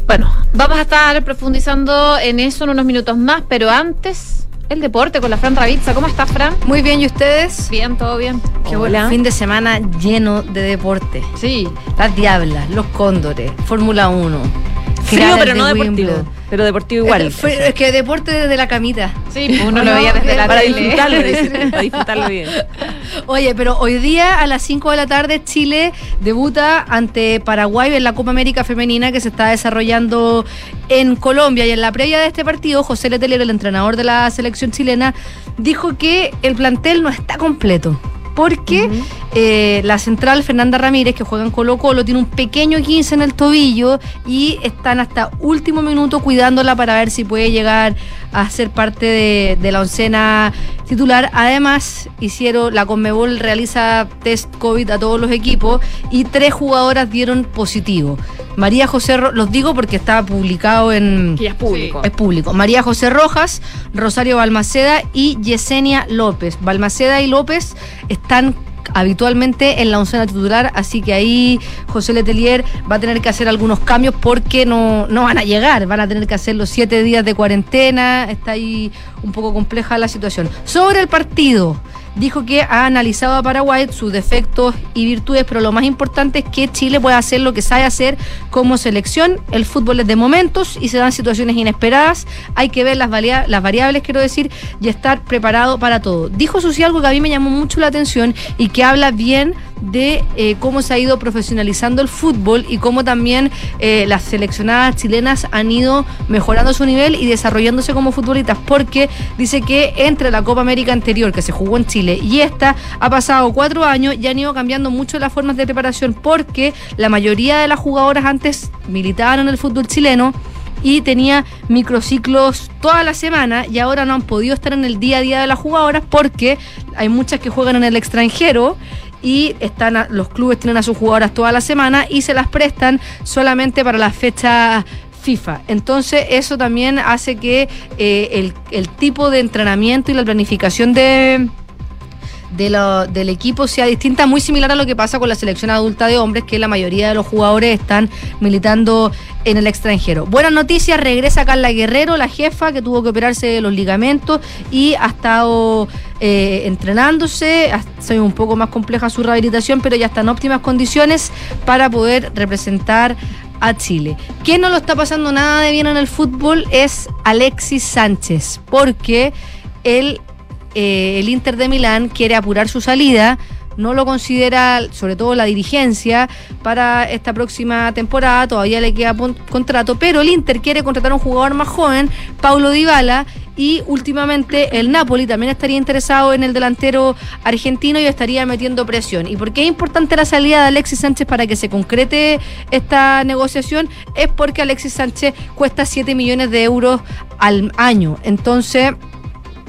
Bueno, vamos a estar profundizando en eso en unos minutos más, pero antes, el deporte con la Fran Ravizza. ¿Cómo estás, Fran?
Muy bien, ¿y ustedes?
Bien, todo bien.
Qué bueno. Fin de semana lleno de deporte.
Sí.
Las Diablas, los Cóndores, Fórmula 1.
Frío, pero no deportivo. Pero deportivo igual.
Es, es, que deporte desde la camita.
Sí, pues uno lo veía desde la
para
tele.
disfrutarlo, dice, para disfrutarlo bien.
Oye, pero hoy día a las 5 de la tarde Chile debuta ante Paraguay en la Copa América Femenina que se está desarrollando en Colombia. Y en la previa de este partido, José Letelier, el entrenador de la selección chilena, dijo que el plantel no está completo porque uh -huh. eh, la central Fernanda Ramírez, que juega en Colo Colo, tiene un pequeño 15 en el tobillo y están hasta último minuto cuidándola para ver si puede llegar a ser parte de, de la oncena titular. Además, hicieron, la Conmebol realiza test COVID a todos los equipos y tres jugadoras dieron positivo. María José, los digo porque está publicado en.
Que es público.
Es público. María José Rojas, Rosario Balmaceda y Yesenia López. Balmaceda y López están habitualmente en la oncena titular, así que ahí José Letelier va a tener que hacer algunos cambios porque no, no van a llegar, van a tener que hacer los siete días de cuarentena, está ahí un poco compleja la situación. Sobre el partido, dijo que ha analizado a Paraguay sus defectos y virtudes, pero lo más importante es que Chile puede hacer lo que sabe hacer como selección. El fútbol es de momentos y se dan situaciones inesperadas. Hay que ver las, las variables, quiero decir, y estar preparado para todo. Dijo Susi algo que a mí me llamó mucho la atención y que habla bien de eh, cómo se ha ido profesionalizando el fútbol y cómo también eh, las seleccionadas chilenas han ido mejorando su nivel y desarrollándose como futbolistas, porque dice que entre la Copa América anterior que se jugó en Chile y esta ha pasado cuatro años y han ido cambiando mucho las formas de preparación porque la mayoría de las jugadoras antes militaban en el fútbol chileno y tenía microciclos toda la semana y ahora no han podido estar en el día a día de las jugadoras porque hay muchas que juegan en el extranjero y están a, los clubes tienen a sus jugadoras toda la semana y se las prestan solamente para las fechas FIFA. Entonces eso también hace que eh, el, el tipo de entrenamiento y la planificación de del equipo sea distinta, muy similar a lo que pasa con la selección adulta de hombres, que la mayoría de los jugadores están militando en el extranjero. Buenas noticias, regresa Carla Guerrero, la jefa que tuvo que operarse de los ligamentos y ha estado eh, entrenándose, ha sido un poco más compleja su rehabilitación, pero ya está en óptimas condiciones para poder representar a Chile. Quien no lo está pasando nada de bien en el fútbol es Alexis Sánchez, porque él eh, el Inter de Milán quiere apurar su salida, no lo considera, sobre todo la dirigencia, para esta próxima temporada, todavía le queda contrato, pero el Inter quiere contratar a un jugador más joven, Paulo Dybala, y últimamente el Napoli también estaría interesado en el delantero argentino y estaría metiendo presión. ¿Y por qué es importante la salida de Alexis Sánchez para que se concrete esta negociación? Es porque Alexis Sánchez cuesta 7 millones de euros al año. Entonces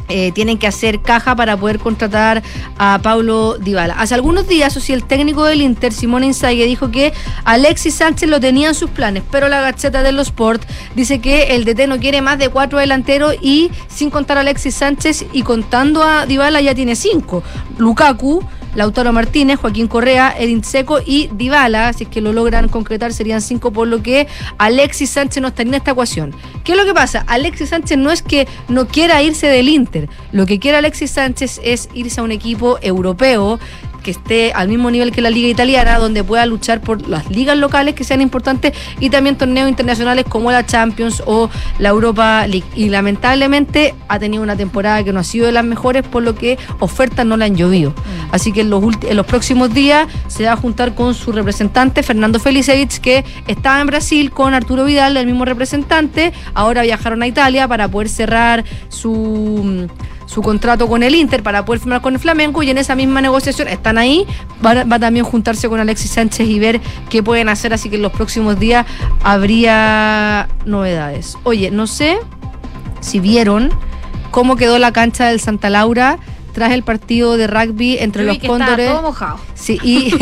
eh, tienen que hacer caja para poder contratar a Paulo Dybala. Hace algunos días, o el técnico del Inter, Simón Inzaghi, dijo que Alexis Sánchez lo tenía en sus planes, pero la Gaceta de los Sport dice que el DT no quiere más de cuatro delanteros y sin contar a Alexis Sánchez y contando a Dybala ya tiene cinco. Lukaku, Lautaro Martínez, Joaquín Correa, Edin Seco y Dybala, si es que lo logran concretar serían cinco, por lo que Alexis Sánchez no estaría en esta ecuación. ¿Qué es lo que pasa? Alexis Sánchez no es que no quiera irse del Inter, lo que quiere Alexis Sánchez es irse a un equipo europeo que esté al mismo nivel que la liga italiana, donde pueda luchar por las ligas locales que sean importantes y también torneos internacionales como la Champions o la Europa League. Y lamentablemente ha tenido una temporada que no ha sido de las mejores, por lo que ofertas no le han llovido. Mm. Así que en los, en los próximos días se va a juntar con su representante, Fernando Felicevich, que estaba en Brasil con Arturo Vidal, el mismo representante. Ahora viajaron a Italia para poder cerrar su su contrato con el Inter para poder firmar con el Flamengo y en esa misma negociación están ahí, va, va, también juntarse con Alexis Sánchez y ver qué pueden hacer, así que en los próximos días habría novedades. Oye, no sé si vieron cómo quedó la cancha del Santa Laura tras el partido de rugby entre
Yo vi
los
que estaba
Cóndores.
todo mojado.
Sí, y,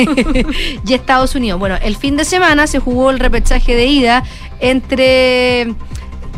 y Estados Unidos. Bueno, el fin de semana se jugó el repechaje de ida entre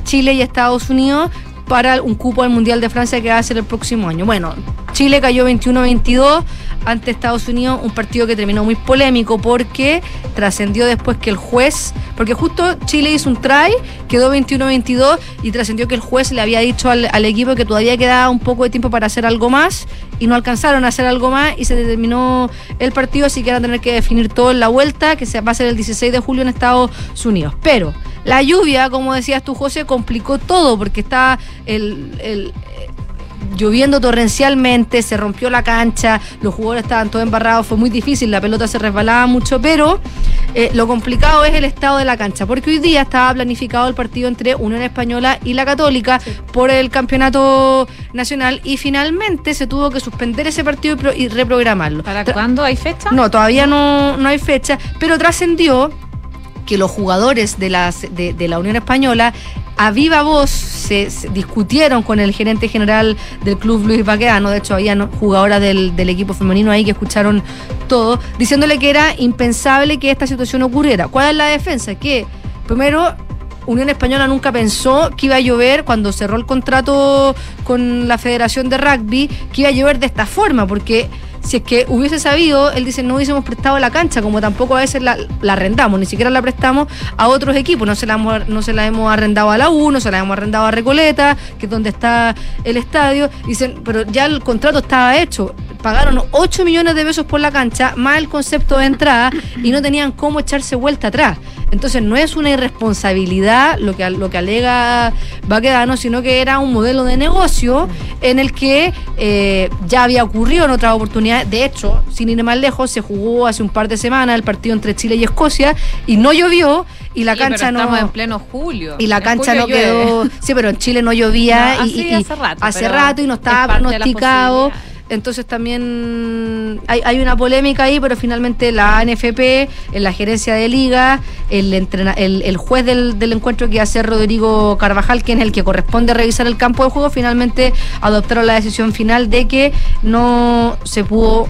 Chile y Estados Unidos para un cupo al Mundial de Francia que va a ser el próximo año. Bueno, Chile cayó 21-22 ante Estados Unidos, un partido que terminó muy polémico porque trascendió después que el juez, porque justo Chile hizo un try, quedó 21-22 y trascendió que el juez le había dicho al, equipo que todavía quedaba un poco de tiempo para hacer algo más y no alcanzaron a hacer algo más y se determinó el partido, así que van a tener que definir todo en la vuelta, que se va a ser el 16 de julio en Estados Unidos. Pero la lluvia, como decías tú, José, complicó todo porque está el, el- lloviendo torrencialmente, se rompió la cancha, los jugadores estaban todos embarrados, fue muy difícil, la pelota se resbalaba mucho, pero eh, lo complicado es el estado de la cancha, porque hoy día estaba planificado el partido entre Unión Española y la Católica por el campeonato nacional y finalmente se tuvo que suspender ese partido y, pro- y reprogramarlo.
¿Para cuándo hay fecha?
no, todavía no, no hay fecha, pero trascendió que los jugadores de, las, de, de la Unión Española a viva voz se, discutieron con el gerente general del club Luis Baqueano, de hecho había jugadoras del, del equipo femenino ahí que escucharon todo, diciéndole que era impensable que esta situación ocurriera. ¿Cuál es la defensa? Que primero Unión Española nunca pensó que iba a llover cuando cerró el contrato con la Federación de Rugby, que iba a llover de esta forma, porque si es que hubiese sabido, él dice, no hubiésemos prestado la cancha, como tampoco a veces la, la arrendamos, ni siquiera la prestamos a otros equipos, no se, la no se la hemos arrendado a la U, no se la hemos arrendado a Recoleta, que es donde está el estadio, dicen, pero ya el contrato estaba hecho, pagaron 8 millones de pesos por la cancha, más el concepto de entrada, y no tenían cómo echarse vuelta atrás. Entonces no es una irresponsabilidad lo que, lo que alega Baquedano, sino que era un modelo de negocio en el que eh, ya había ocurrido en otras oportunidades. De hecho, sin ir más lejos, se jugó hace un par de semanas el partido entre Chile y Escocia y no llovió y la
Sí, pero
cancha no...
Estamos en pleno julio.
Y la
En
cancha no
llueve.
quedó. Sí, pero en Chile no llovía
No,
y,
hace rato,
hace rato y no
es
estaba pronosticado. Entonces también hay, hay una polémica ahí, pero finalmente la ANFP, en la gerencia de liga, el, entrena- el, el juez del, del encuentro que ser Rodrigo Carvajal, que es el que corresponde revisar el campo de juego, finalmente adoptaron la decisión final de que no se pudo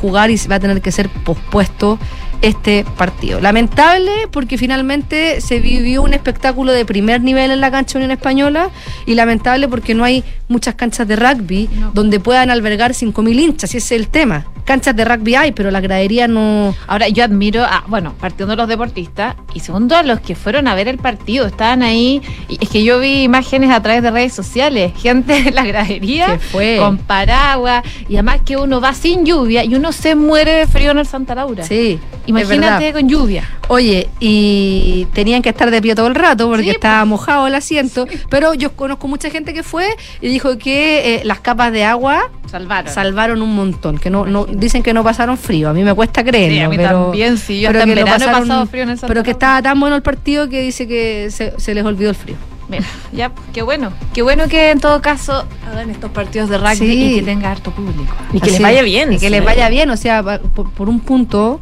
jugar y va a tener que ser pospuesto este partido. Lamentable porque finalmente se vivió un espectáculo de primer nivel en la cancha Unión Española y lamentable porque no hay muchas canchas de rugby donde puedan albergar 5.000 hinchas, y ese es el tema. Canchas de rugby hay, pero la gradería no...
Ahora, yo admiro a, bueno, partiendo de los deportistas y segundo a los que fueron a ver el partido, estaban ahí. Y es que yo vi imágenes a través de redes sociales, gente en la gradería
fue.
con paraguas y además que uno va sin lluvia y uno se muere de frío en el Santa Laura.
Sí,
Imagínate con lluvia.
Oye, y tenían que estar de pie todo el rato porque
Sí,
estaba mojado el asiento, pero yo conozco mucha gente que fue y dijo que eh, las capas de agua
Salvaron.
salvaron un montón, que no, no dicen que no pasaron frío, a mí me cuesta creerlo,
Sí, a mí
pero,
también, sí, yo
pero
hasta
que lo
verano he pasado frío en el Santa
pero que estaba tan bueno el partido que dice que se, se les olvidó el frío.
Mira, ya, pues, qué bueno. Qué bueno que en todo caso hagan estos partidos de rugby
Sí.
y que tenga harto público.
Y que les vaya bien.
Y que
sí.
les vaya bien, o sea, por un punto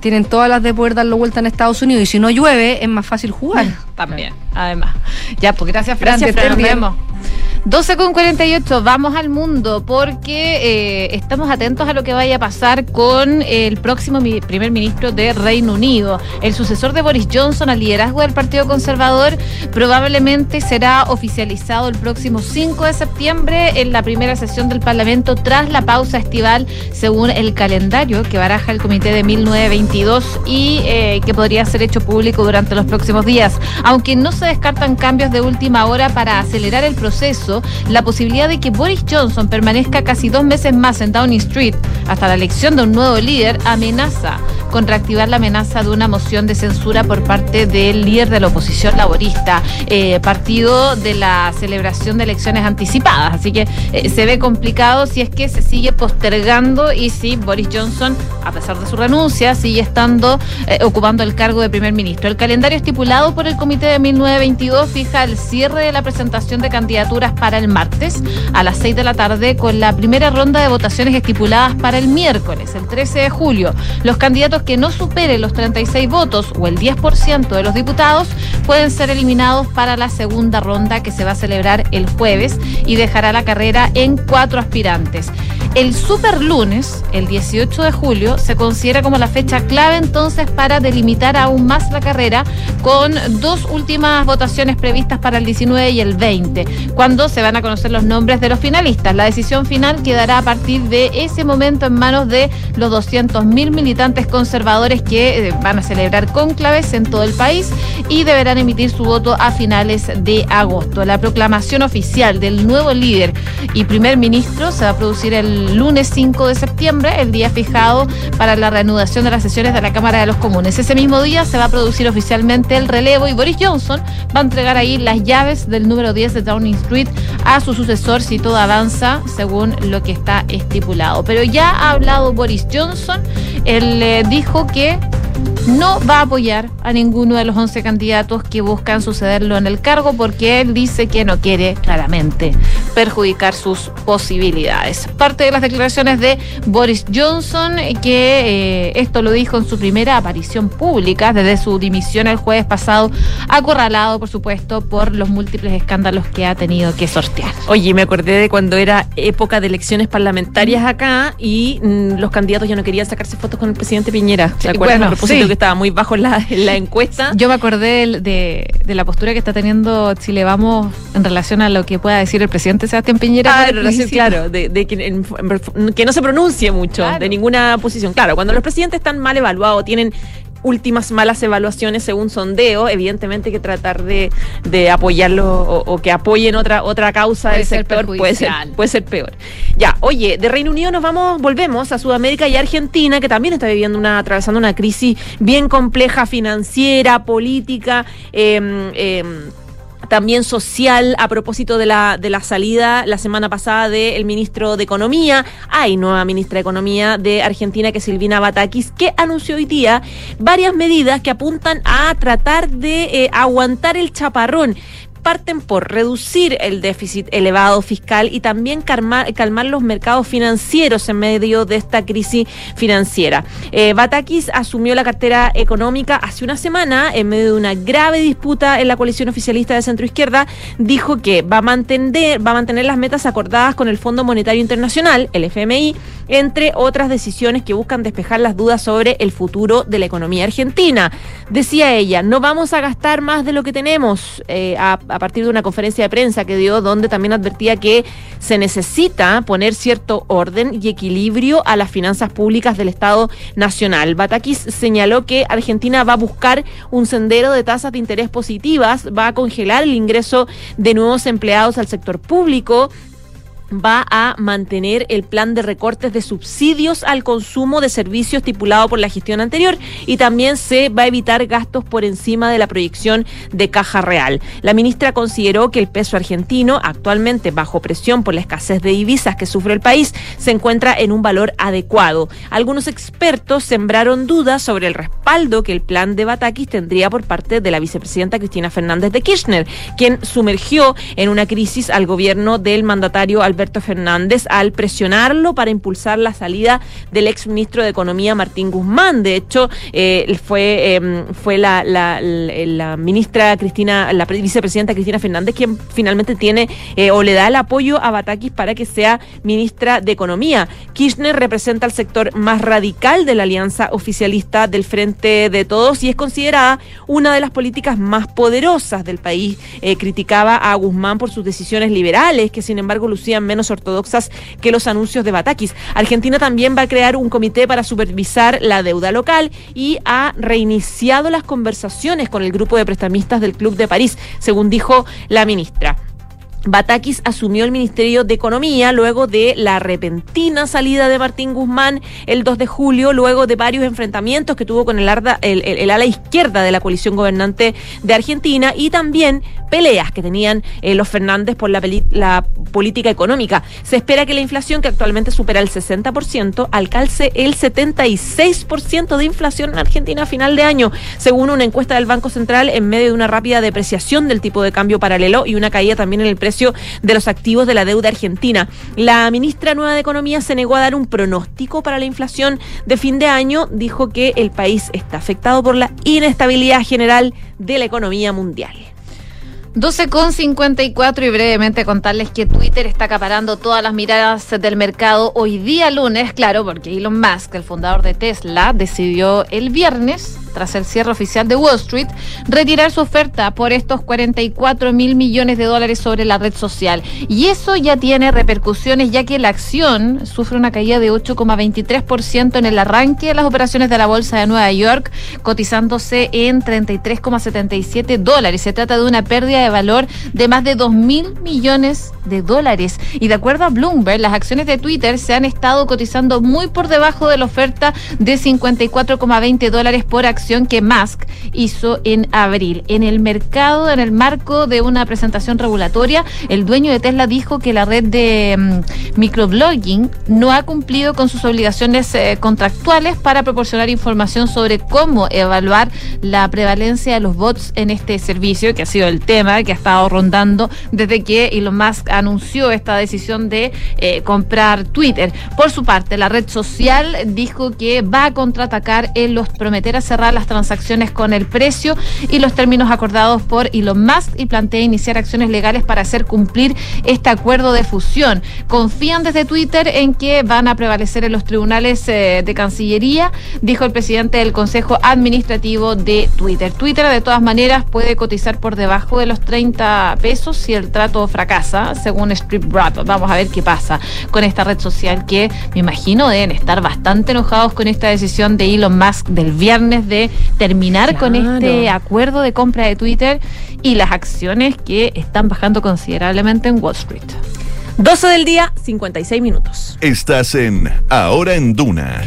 tienen todas las de poder darlo vuelta en Estados Unidos y si no llueve es más fácil jugar.
También, además. Ya, pues gracias, Fran.
Gracias, Fran.
bien. 12 con 48, vamos al mundo porque eh, estamos atentos a lo que vaya a pasar con el próximo mi- primer ministro de Reino Unido. El sucesor de Boris Johnson al liderazgo del Partido Conservador probablemente será oficializado el próximo 5 de septiembre en la primera sesión del Parlamento tras la pausa estival según el calendario que baraja el Comité de 1922 y eh, que podría ser hecho público durante los próximos días. Aunque no se descartan cambios de última hora para acelerar el proceso, la posibilidad de que Boris Johnson permanezca casi dos meses más en Downing Street hasta la elección de un nuevo líder amenaza con reactivar la amenaza de una moción de censura por parte del líder de la oposición laborista, eh, partido de la celebración de elecciones anticipadas. Así que eh, se ve complicado si es que se sigue postergando y si Boris Johnson, a pesar de su renuncia, sigue estando eh, ocupando el cargo de primer ministro. El calendario estipulado por el Comité de 1922 fija el cierre de la presentación de candidaturas para el martes a las 6 de la tarde con la primera ronda de votaciones estipuladas para el miércoles, el 13 de julio. Los candidatos que no superen los 36 votos o el 10% de los diputados pueden ser eliminados para la segunda ronda que se va a celebrar el jueves y dejará la carrera en cuatro aspirantes. El super lunes, el 18 de julio, se considera como la fecha clave entonces para delimitar aún más la carrera con dos últimas votaciones previstas para el 19 y el 20, cuando se van a conocer los nombres de los finalistas. La decisión final quedará a partir de ese momento en manos de los 200.000 militantes conservadores que eh, van a celebrar cónclaves en todo el país y deberán emitir su voto a finales de agosto. La proclamación oficial del nuevo líder y primer ministro se va a producir el lunes 5 de septiembre, el día fijado para la reanudación de las sesiones de la Cámara de los Comunes. Ese mismo día se va a producir oficialmente el relevo y Boris Johnson va a entregar ahí las llaves del número 10 de Downing Street a su sucesor si todo avanza según lo que está estipulado. Pero ya ha hablado Boris Johnson, él eh, dijo que no va a apoyar a ninguno de los 11 candidatos que buscan sucederlo en el cargo porque él dice que no quiere claramente perjudicar sus posibilidades. Parte de las declaraciones de Boris Johnson, que eh, esto lo dijo en su primera aparición pública desde su dimisión el jueves pasado, acorralado, por supuesto, por los múltiples escándalos que ha tenido que sortear.
Oye, me acordé de cuando era época de elecciones parlamentarias acá y mm, los candidatos ya no querían sacarse fotos con el presidente Piñera. ¿Se acuerdan?
bueno,
propósito
sí.
que estaba muy bajo en la, en la encuesta.
Yo me acordé de, de la postura que está teniendo Chile Vamos en relación a lo que pueda decir el presidente Sebastián Piñera.
Ah, relación, claro, de, de que, en- en- que no se pronuncie mucho de ninguna posición. Claro, cuando los presidentes están mal evaluados, tienen últimas malas evaluaciones según sondeo, evidentemente que tratar de, de apoyarlo o, o que apoyen otra otra causa
Puede
del
ser
sector, puede ser, puede ser peor. Ya, oye, de Reino Unido nos vamos, volvemos a Sudamérica y Argentina, que también está viviendo una, atravesando una crisis bien compleja financiera, política, em, em, también social a propósito de la, de la salida la semana pasada del ministro de Economía. Hay nueva ministra de Economía de Argentina, que es Silvina Batakis, que anunció hoy día varias medidas que apuntan a tratar de eh, aguantar el chaparrón parten por reducir el déficit elevado fiscal y también calmar, calmar los mercados financieros en medio de esta crisis financiera. Eh, Batakis asumió la cartera económica hace una semana en medio de una grave disputa en la coalición oficialista de centro izquierda. Dijo que va a mantener, va a mantener las metas acordadas con el Fondo Monetario Internacional, el FMI, entre otras decisiones que buscan despejar las dudas sobre el futuro de la economía argentina. Decía ella, no vamos a gastar más de lo que tenemos, eh, a, a partir de una conferencia de prensa que dio, donde también advertía que se necesita poner cierto orden y equilibrio a las finanzas públicas del Estado Nacional. Batakis señaló que Argentina va a buscar un sendero de tasas de interés positivas, va a congelar el ingreso de nuevos empleados al sector público, va a mantener el plan de recortes de subsidios al consumo de servicios estipulado por la gestión anterior y también se va a evitar gastos por encima de la proyección de caja real. La ministra consideró que el peso argentino, actualmente bajo presión por la escasez de divisas que sufre el país, se encuentra en un valor adecuado. Algunos expertos sembraron dudas sobre el respaldo que el plan de Batakis tendría por parte de la vicepresidenta Cristina Fernández de Kirchner, quien sumergió en una crisis al gobierno del mandatario Alberto Fernández al presionarlo para impulsar la salida del ex ministro de Economía Martín Guzmán. De hecho, eh, fue, eh, fue la, ministra Cristina, la pre- vicepresidenta Cristina Fernández quien finalmente tiene eh, o le da el apoyo a Batakis para que sea ministra de Economía. Kirchner representa al sector más radical de la alianza oficialista del Frente de Todos y es considerada una de las políticas más poderosas del país. Eh, criticaba a Guzmán por sus decisiones liberales, que sin embargo lucían menos ortodoxas que los anuncios de Batakis. Argentina también va a crear un comité para supervisar la deuda local y ha reiniciado las conversaciones con el grupo de prestamistas del Club de París, según dijo la ministra. Batakis asumió el Ministerio de Economía luego de la repentina salida de Martín Guzmán el 2 de julio, luego de varios enfrentamientos que tuvo con el, arda- el- ala izquierda de la coalición gobernante de Argentina y también peleas que tenían eh, los Fernández por la, la política económica. Se espera que la inflación, que actualmente supera el 60%, alcance el 76% de inflación en Argentina a final de año, según una encuesta del Banco Central en medio de una rápida depreciación del tipo de cambio paralelo y una caída también en el precio precio de los activos de la deuda argentina. La ministra nueva de Economía se negó a dar un pronóstico para la inflación de fin de año. Dijo que el país está afectado por la inestabilidad general de la economía mundial.
12 con 54 y brevemente contarles que Twitter está acaparando todas las miradas del mercado hoy día lunes, claro, porque Elon Musk, el fundador de Tesla, decidió el viernes tras el cierre oficial de Wall Street, retirar su oferta por estos 44 mil millones de dólares sobre la red social. Y eso ya tiene repercusiones, ya que la acción sufre una caída de 8,23% en el arranque de las operaciones de la Bolsa de Nueva York, cotizándose en 33,77 dólares. Se trata de una pérdida de valor de más de 2 mil millones de dólares. Y de acuerdo a Bloomberg, las acciones de Twitter se han estado cotizando muy por debajo de la oferta de 54,20 dólares por acción que Musk hizo en abril. En el mercado, en el marco de una presentación regulatoria, el dueño de Tesla dijo que la red de mm, microblogging no ha cumplido con sus obligaciones eh, contractuales para proporcionar información sobre cómo evaluar la prevalencia de los bots en este servicio, que ha sido el tema que ha estado rondando desde que Elon Musk anunció esta decisión de eh, comprar Twitter. Por su parte, la red social dijo que va a contraatacar en los prometer a cerrar las transacciones con el precio y los términos acordados por Elon Musk y plantea iniciar acciones legales para hacer cumplir este acuerdo de fusión. Confían desde Twitter en que van a prevalecer en los tribunales eh, de Cancillería, dijo el presidente del Consejo Administrativo de Twitter. Twitter de todas maneras puede cotizar por debajo de los 30 pesos si el trato fracasa, según Strip Rap. Vamos a ver qué pasa con esta red social que me imagino deben estar bastante enojados con esta decisión de Elon Musk del viernes de terminar con este acuerdo de compra de Twitter y las acciones que están bajando considerablemente en Wall Street.
12 del día, 56 minutos.
Estás en Ahora en Duna.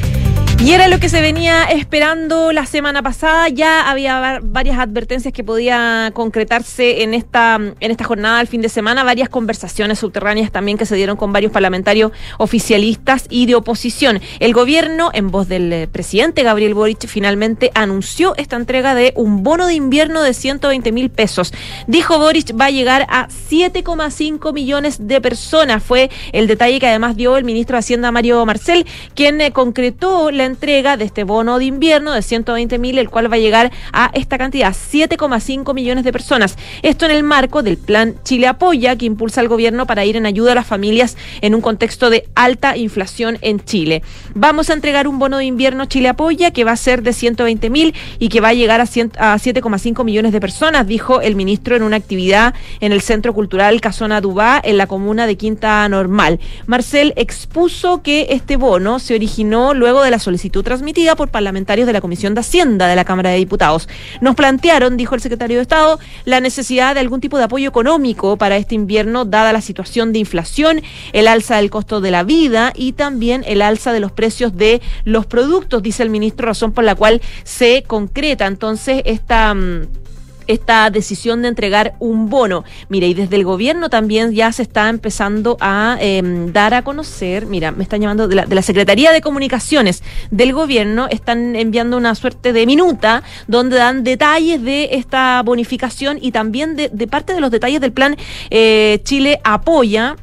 Y era lo que se venía esperando la semana pasada. Ya había varias advertencias que podía concretarse en esta, en esta jornada del fin de semana, varias conversaciones subterráneas también que se dieron con varios parlamentarios oficialistas y de oposición. El gobierno, en voz del eh, presidente Gabriel Boric, finalmente anunció esta entrega de un bono de invierno de 120 mil pesos. Dijo Boric va a llegar a 7,5 millones de personas. Fue el detalle que además dio el ministro de Hacienda Mario Marcel, quien eh, concretó la entrega de este bono de invierno de 120 mil, el cual va a llegar a esta cantidad, 7,5 millones de personas. Esto en el marco del plan Chile Apoya, que impulsa el gobierno para ir en ayuda a las familias en un contexto de alta inflación en Chile. Vamos a entregar un bono de invierno Chile Apoya que va a ser de 120 mil y que va a llegar a, 7,5 millones de personas, dijo el ministro en una actividad en el Centro Cultural Casona Dubá, en la comuna de Quinta Normal. Marcel expuso que este bono se originó luego de la solicitud transmitida por parlamentarios de la Comisión de Hacienda de la Cámara de Diputados. Nos plantearon, dijo el secretario de Estado, la necesidad de algún tipo de apoyo económico para este invierno, dada la situación de inflación, el alza del costo de la vida y también el alza de los precios de los productos, dice el ministro, razón por la cual se concreta entonces esta mm, esta decisión de entregar un bono. Mira, y desde el gobierno también ya se está empezando a em, dar a conocer, mira, me están llamando de la, de la, Secretaría de Comunicaciones del gobierno, están enviando una suerte de minuta donde dan detalles de esta bonificación y también de, de parte de los detalles del plan eh, Chile Apoya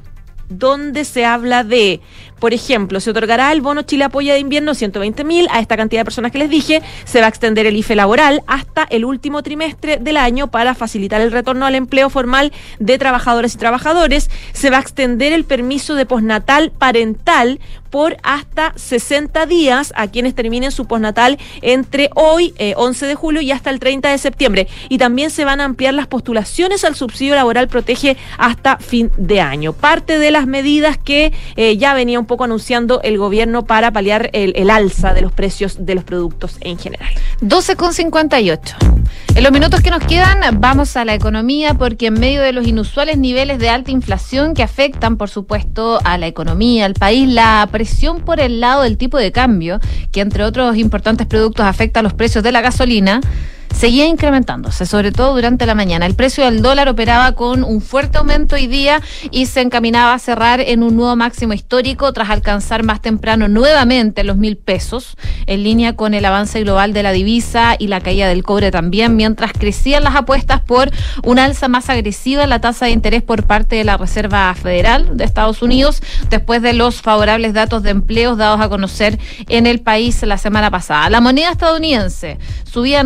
donde se habla de por ejemplo, se otorgará el bono Chile Apoya de invierno 120 mil a esta cantidad de personas que les dije. Se va a extender el IFE laboral hasta el último trimestre del año para facilitar el retorno al empleo formal de trabajadoras y trabajadores. Se va a extender el permiso de postnatal parental por hasta 60 días a quienes terminen su postnatal entre hoy, 11 eh, de julio, y hasta el 30 de septiembre. Y también se van a ampliar las postulaciones al subsidio laboral protege hasta fin de año. Parte de las medidas que eh, ya venía un poco anunciando el gobierno para paliar el, alza de los precios de los productos en general.
12,58. En los minutos que nos quedan, vamos a la economía porque en medio de los inusuales niveles de alta inflación que afectan, por supuesto, a la economía, al país, la presión por el lado del tipo de cambio, que entre otros importantes productos afecta a los precios de la gasolina, seguía incrementándose, sobre todo durante la mañana. El precio del dólar operaba con un fuerte aumento hoy día y se encaminaba a cerrar en un nuevo máximo histórico tras alcanzar más temprano nuevamente los mil pesos, en línea con el avance global de la divisa y la caída del cobre también, mientras crecían las apuestas por una alza más agresiva en la tasa de interés por parte de la Reserva Federal de Estados Unidos, después de los favorables datos de empleos dados a conocer en el país la semana pasada. La moneda estadounidense subía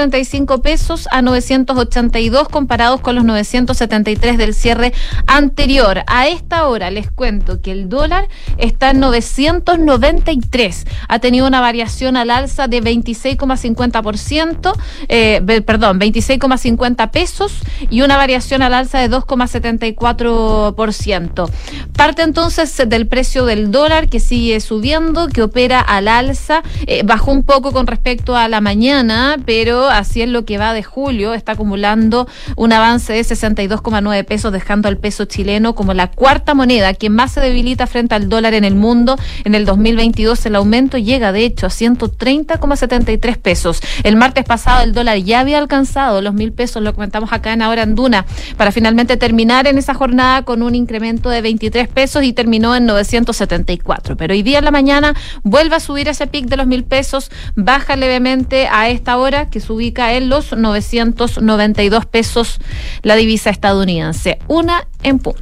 9,35 pesos a 982 comparados con los 973 del cierre anterior. A esta hora les cuento que el dólar está en 993. Ha tenido una variación al alza de 26,50%, eh, perdón, 26,50 pesos y una variación al alza de 2,74%. Parte entonces del precio del dólar que sigue subiendo, que opera al alza, eh, bajó un poco con respecto a la mañana, pero así es lo que va de julio, está acumulando un avance de 62,9 pesos, dejando al peso chileno como la cuarta moneda que más se debilita frente al dólar en el mundo. En el 2022 el aumento llega de hecho a 130,73 pesos. El martes pasado el dólar ya había alcanzado los mil pesos, lo comentamos acá en Ahora Anduna, para finalmente terminar en esa jornada con un incremento de 23 pesos y terminó en 974. Pero hoy día en la mañana vuelve a subir ese pic de los mil pesos, baja levemente a esta hora que se ubica en los 992 pesos la divisa estadounidense. Una en punto.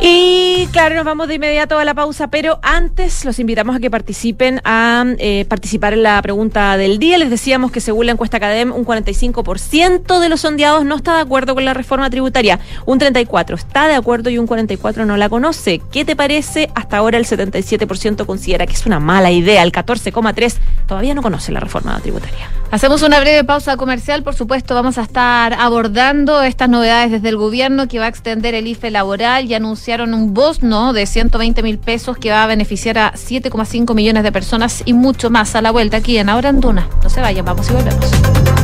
Y claro, nos vamos de inmediato a la pausa, pero antes los invitamos a que participen a eh, participar en la pregunta del día. Les decíamos que según la encuesta Academ, un 45% de los sondeados no está de acuerdo con la reforma tributaria, un 34% está de acuerdo y un 44% no la conoce. ¿Qué te parece? Hasta ahora el 77% considera que es una mala idea, el 14,3% todavía no conoce la reforma tributaria.
Hacemos una breve pausa comercial, por supuesto vamos a estar abordando estas novedades desde el gobierno que va a extender el IFE laboral y anunciaron un bono de 120 mil pesos que va a beneficiar a 7,5 millones de personas y mucho más a la vuelta aquí en Ahora Anduna. No se vayan, vamos y volvemos.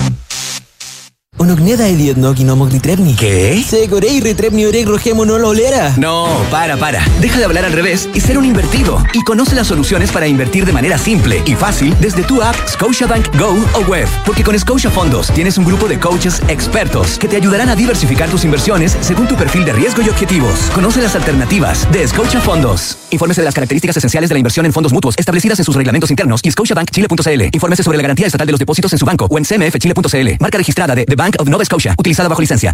Ritrepni.
¿Qué?
Segorei Ritrepni Oreg Rogemo no Lolera.
No, para, para. Deja de hablar al revés y ser un invertido. Y conoce las soluciones para invertir de manera simple y fácil desde tu app Scotiabank Go o web. Porque con Scotia Fondos tienes un grupo de coaches expertos que te ayudarán a diversificar tus inversiones según tu perfil de riesgo y objetivos. Conoce las alternativas de Scotia Fondos. Infórmese de las características esenciales de la inversión en fondos mutuos establecidas en sus reglamentos internos y scotiabankchile.cl. Infórmese sobre la garantía estatal de los depósitos en su banco o en cmfchile.cl. Marca registrada de The Bank of Nova Scotia, utilizada bajo licencia.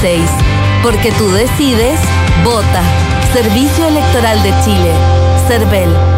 166 Porque tú decides, vota. Servicio Electoral de Chile. CERVEL.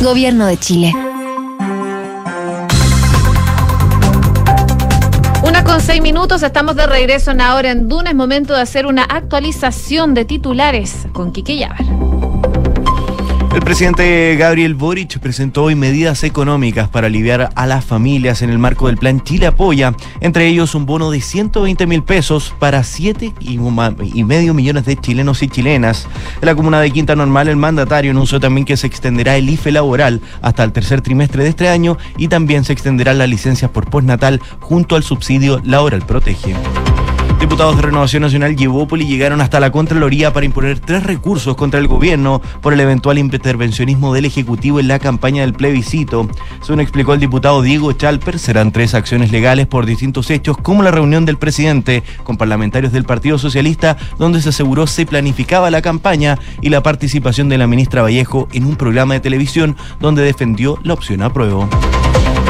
Gobierno de Chile.
Una con seis minutos, estamos de regreso en ahora en Duna. Es momento de hacer una actualización de titulares con Quique Llaver.
El presidente Gabriel Boric presentó hoy medidas económicas para aliviar a las familias en el marco del plan Chile Apoya, entre ellos un bono de 120 mil pesos para 7 y, medio millones de chilenos y chilenas. En la comuna de Quinta Normal, el mandatario anunció también que se extenderá el IFE laboral hasta el tercer trimestre de este año y también se extenderán las licencias por postnatal junto al subsidio laboral protege. Diputados de Renovación Nacional y llegaron hasta la Contraloría para imponer tres recursos contra el gobierno por el eventual intervencionismo del Ejecutivo en la campaña del plebiscito. Según explicó el diputado Diego Chalper, serán tres acciones legales por distintos hechos, como la reunión del presidente con parlamentarios del Partido Socialista, donde se aseguró se planificaba la campaña, y la participación de la ministra Vallejo en un programa de televisión donde defendió la opción apruebo.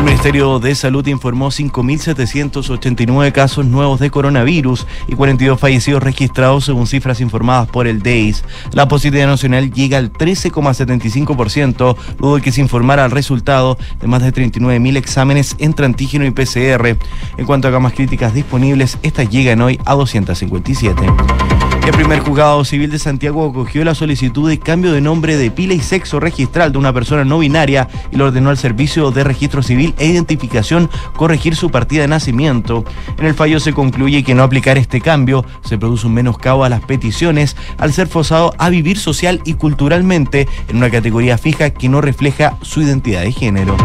El Ministerio de Salud informó 5.789 casos nuevos de coronavirus y 42 fallecidos registrados según cifras informadas por el DEIS. La positividad nacional llega al 13,75% luego de que se informara el resultado de más de 39.000 exámenes entre antígeno y PCR. En cuanto a camas críticas disponibles, estas llegan hoy a 257. El primer juzgado civil de Santiago acogió la solicitud de cambio de nombre de pila y sexo registral de una persona no binaria y le ordenó al Servicio de Registro Civil e Identificación corregir su partida de nacimiento. En el fallo se concluye que no aplicar este cambio se produce un menoscabo a las peticiones al ser forzado a vivir social y culturalmente en una categoría fija que no refleja su identidad de género.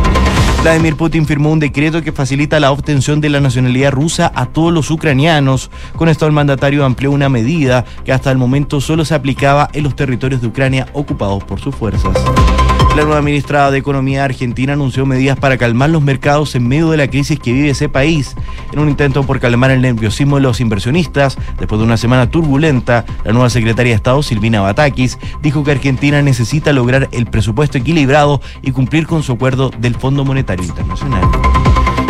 Vladimir Putin firmó un decreto que facilita la obtención de la nacionalidad rusa a todos los ucranianos. Con esto el mandatario amplió una medida que hasta el momento solo se aplicaba en los territorios de Ucrania ocupados por sus fuerzas. La nueva ministra de Economía argentina anunció medidas para calmar los mercados en medio de la crisis que vive ese país. En un intento por calmar el nerviosismo de los inversionistas, después de una semana turbulenta, la nueva secretaria de Estado, Silvina Batakis, dijo que Argentina necesita lograr el presupuesto equilibrado y cumplir con su acuerdo del Fondo Monetario Internacional.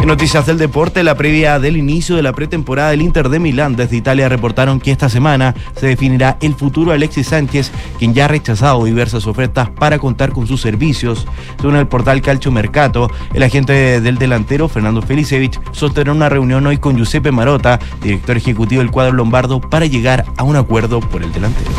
En noticias del deporte, la previa del inicio de la pretemporada del Inter de Milán desde Italia reportaron que esta semana se definirá el futuro de Alexis Sánchez, quien ya ha rechazado diversas ofertas para contar con sus servicios. Según el portal Calcio Mercato, el agente del delantero, Fernando Felicevich, sostendrá una reunión hoy con Giuseppe Marota, director ejecutivo del cuadro lombardo, para llegar a un acuerdo por el delantero.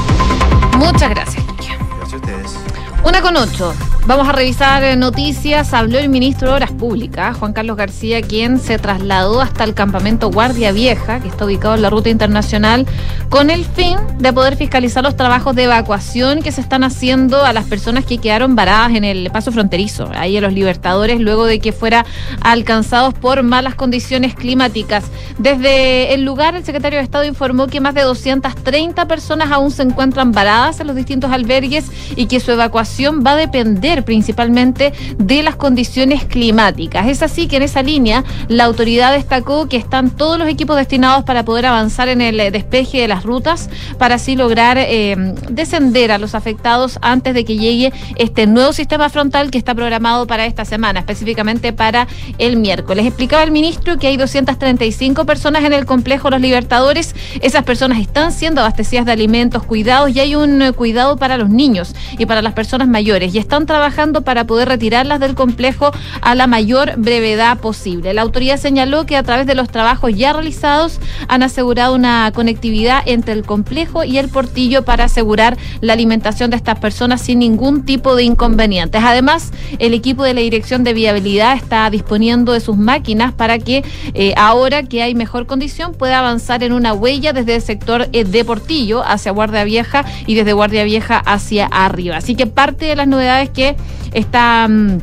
Muchas gracias, Quique.
Gracias a ustedes.
Una con ocho. Vamos a revisar eh, noticias. Habló el ministro de Obras Públicas, Juan Carlos García, quien se trasladó hasta el campamento Guardia Vieja, que está ubicado en la ruta internacional, con el fin de poder fiscalizar los trabajos de evacuación que se están haciendo a las personas que quedaron varadas en el paso fronterizo, ahí en los Libertadores, luego de que fuera alcanzados por malas condiciones climáticas. Desde el lugar, el secretario de Estado informó que más de 230 personas aún se encuentran varadas en los distintos albergues y que su evacuación va a depender principalmente de las condiciones climáticas. Es así que en esa línea la autoridad destacó que están todos los equipos destinados para poder avanzar en el despeje de las rutas para así lograr eh, descender a los afectados antes de que llegue este nuevo sistema frontal que está programado para esta semana, específicamente para el miércoles. Explicaba el ministro que hay 235 personas en el complejo Los Libertadores. Esas personas están siendo abastecidas de alimentos, cuidados y hay un eh, cuidado para los niños y para las personas mayores y están trabajando trabajando para poder retirarlas del complejo a la mayor brevedad posible. La autoridad señaló que a través de los trabajos ya realizados han asegurado una conectividad entre el complejo y el portillo para asegurar la alimentación de estas personas sin ningún tipo de inconvenientes. Además, el equipo de la Dirección de Viabilidad está disponiendo de sus máquinas para que eh, ahora que hay mejor condición pueda avanzar en una huella desde el sector eh, de Portillo hacia Guardia Vieja y desde Guardia Vieja hacia arriba. Así que parte de las novedades que está... Mm,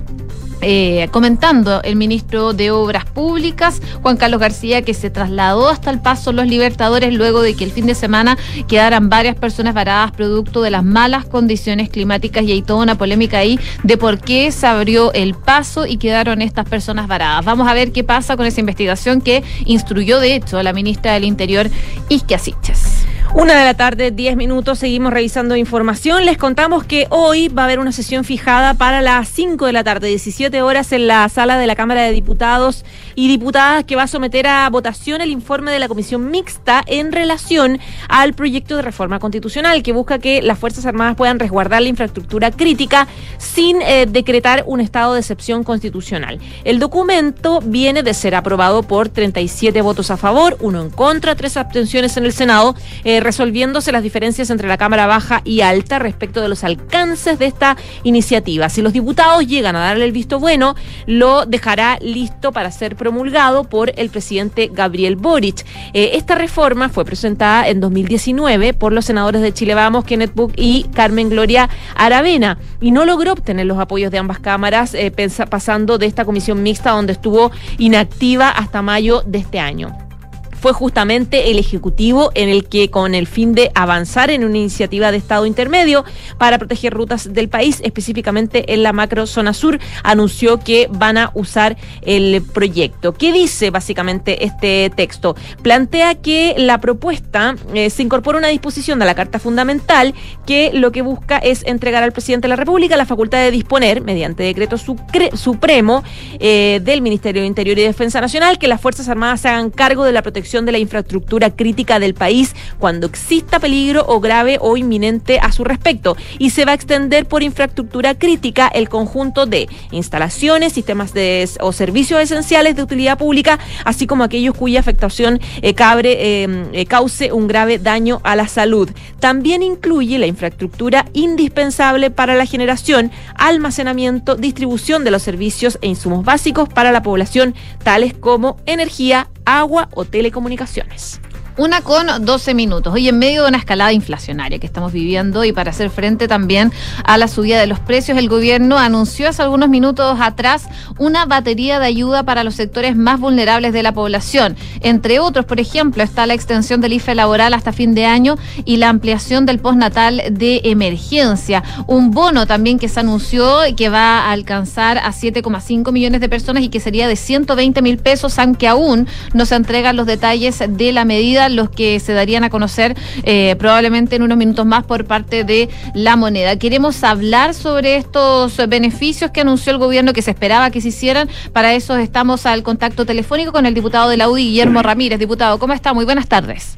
eh, comentando el ministro de Obras Públicas, Juan Carlos García, que se trasladó hasta el paso Los Libertadores luego de que el fin de semana quedaran varias personas varadas producto de las malas condiciones climáticas y hay toda una polémica ahí de por qué se abrió el paso y quedaron estas personas varadas. Vamos a ver qué pasa con esa investigación que instruyó de hecho la ministra del Interior, Isquia Siches.
Una de la tarde, 10 minutos, seguimos revisando información. Les contamos que hoy va a haber una sesión fijada para las 5 de la tarde, 17 horas, en la sala de la Cámara de Diputados y Diputadas, que va a someter a votación el informe de la Comisión Mixta en relación al proyecto de reforma constitucional que busca que las Fuerzas Armadas puedan resguardar la infraestructura crítica sin eh, decretar un estado de excepción constitucional. El documento viene de ser aprobado por 37 votos a favor, uno en contra, tres abstenciones en el Senado. Eh, resolviéndose las diferencias entre la Cámara Baja y Alta respecto de los alcances de esta iniciativa. Si los diputados llegan a darle el visto bueno, lo dejará listo para ser promulgado por el presidente Gabriel Boric. Eh, esta reforma fue presentada en 2019 por los senadores de Chile Vamos, Kenneth Book y Carmen Gloria Aravena, y no logró obtener los apoyos de ambas cámaras, eh, pasando de esta comisión mixta donde estuvo inactiva hasta mayo de este año fue justamente el Ejecutivo en el que, con el fin de avanzar en una iniciativa de Estado intermedio para proteger rutas del país, específicamente en la macro zona sur, anunció que van a usar el proyecto. ¿Qué dice básicamente este texto? Plantea que la propuesta eh, se incorpora una disposición de la Carta Fundamental que lo que busca es entregar al presidente de la República la facultad de disponer, mediante decreto supremo eh, del Ministerio de Interior y Defensa Nacional, que las Fuerzas Armadas se hagan cargo de la protección de la infraestructura crítica del país cuando exista peligro o grave o inminente a su respecto. Y se va a extender por infraestructura crítica el conjunto de instalaciones, sistemas de, o servicios esenciales de utilidad pública, así como aquellos cuya afectación eh, em, eh, cause un grave daño a la salud. También incluye la infraestructura indispensable para la generación, almacenamiento, distribución de los servicios e insumos básicos para la población, tales como energía, agua o telecomunicaciones.
Una con 12 minutos. Hoy en medio de una escalada inflacionaria que estamos viviendo y para hacer frente también a la subida de los precios, el gobierno anunció hace algunos minutos atrás una batería de ayuda para los sectores más vulnerables de la población. Entre otros, por ejemplo, está la extensión del IFE laboral hasta fin de año y la ampliación del postnatal de emergencia. Un bono también que se anunció que va a alcanzar a 7,5 millones de personas y que sería de 120 mil pesos, aunque aún no se entregan los detalles de la medida los que se darían a conocer eh, probablemente en unos minutos más por parte de la moneda. Queremos hablar sobre estos beneficios que anunció el gobierno que se esperaba que se hicieran. Para eso estamos al contacto telefónico con el diputado de la UDI, Guillermo Ramírez. Diputado, ¿cómo está? Muy buenas tardes.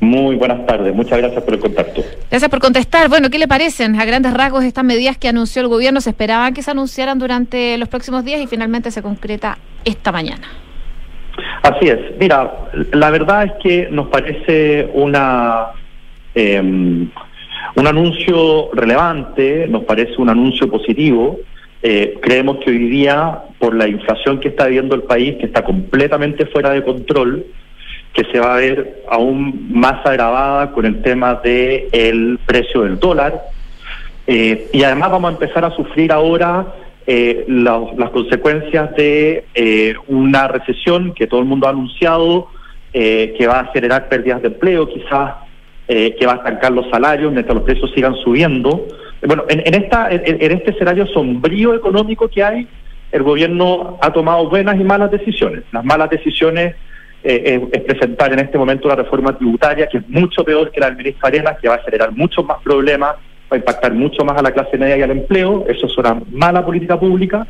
Muy buenas tardes, muchas gracias por el contacto.
Gracias por contestar. Bueno, ¿qué le parecen a grandes rasgos estas medidas que anunció el gobierno? Se esperaban que se anunciaran durante los próximos días y finalmente se concreta esta mañana.
Así es. Mira, la verdad es que nos parece una em, un anuncio relevante, nos parece un anuncio positivo, Eh, creemos que hoy día, por la inflación que está viviendo el país, que está completamente fuera de control, que se va a ver aún más agravada con el tema del el precio del dólar. Eh, y además vamos a empezar a sufrir ahora eh, la- las consecuencias de eh, una recesión que todo el mundo ha anunciado, eh, que va a generar pérdidas de empleo, quizás eh, que va a estancar los salarios mientras los precios sigan subiendo. Bueno, en, esta, en, este escenario sombrío económico que hay, el gobierno ha tomado buenas y malas decisiones. Las malas decisiones eh, es, es presentar en este momento una reforma tributaria que es mucho peor que la del ministro Arenas, que va a generar muchos más problemas, va a impactar mucho más a la clase media y al empleo. Eso es una mala política pública.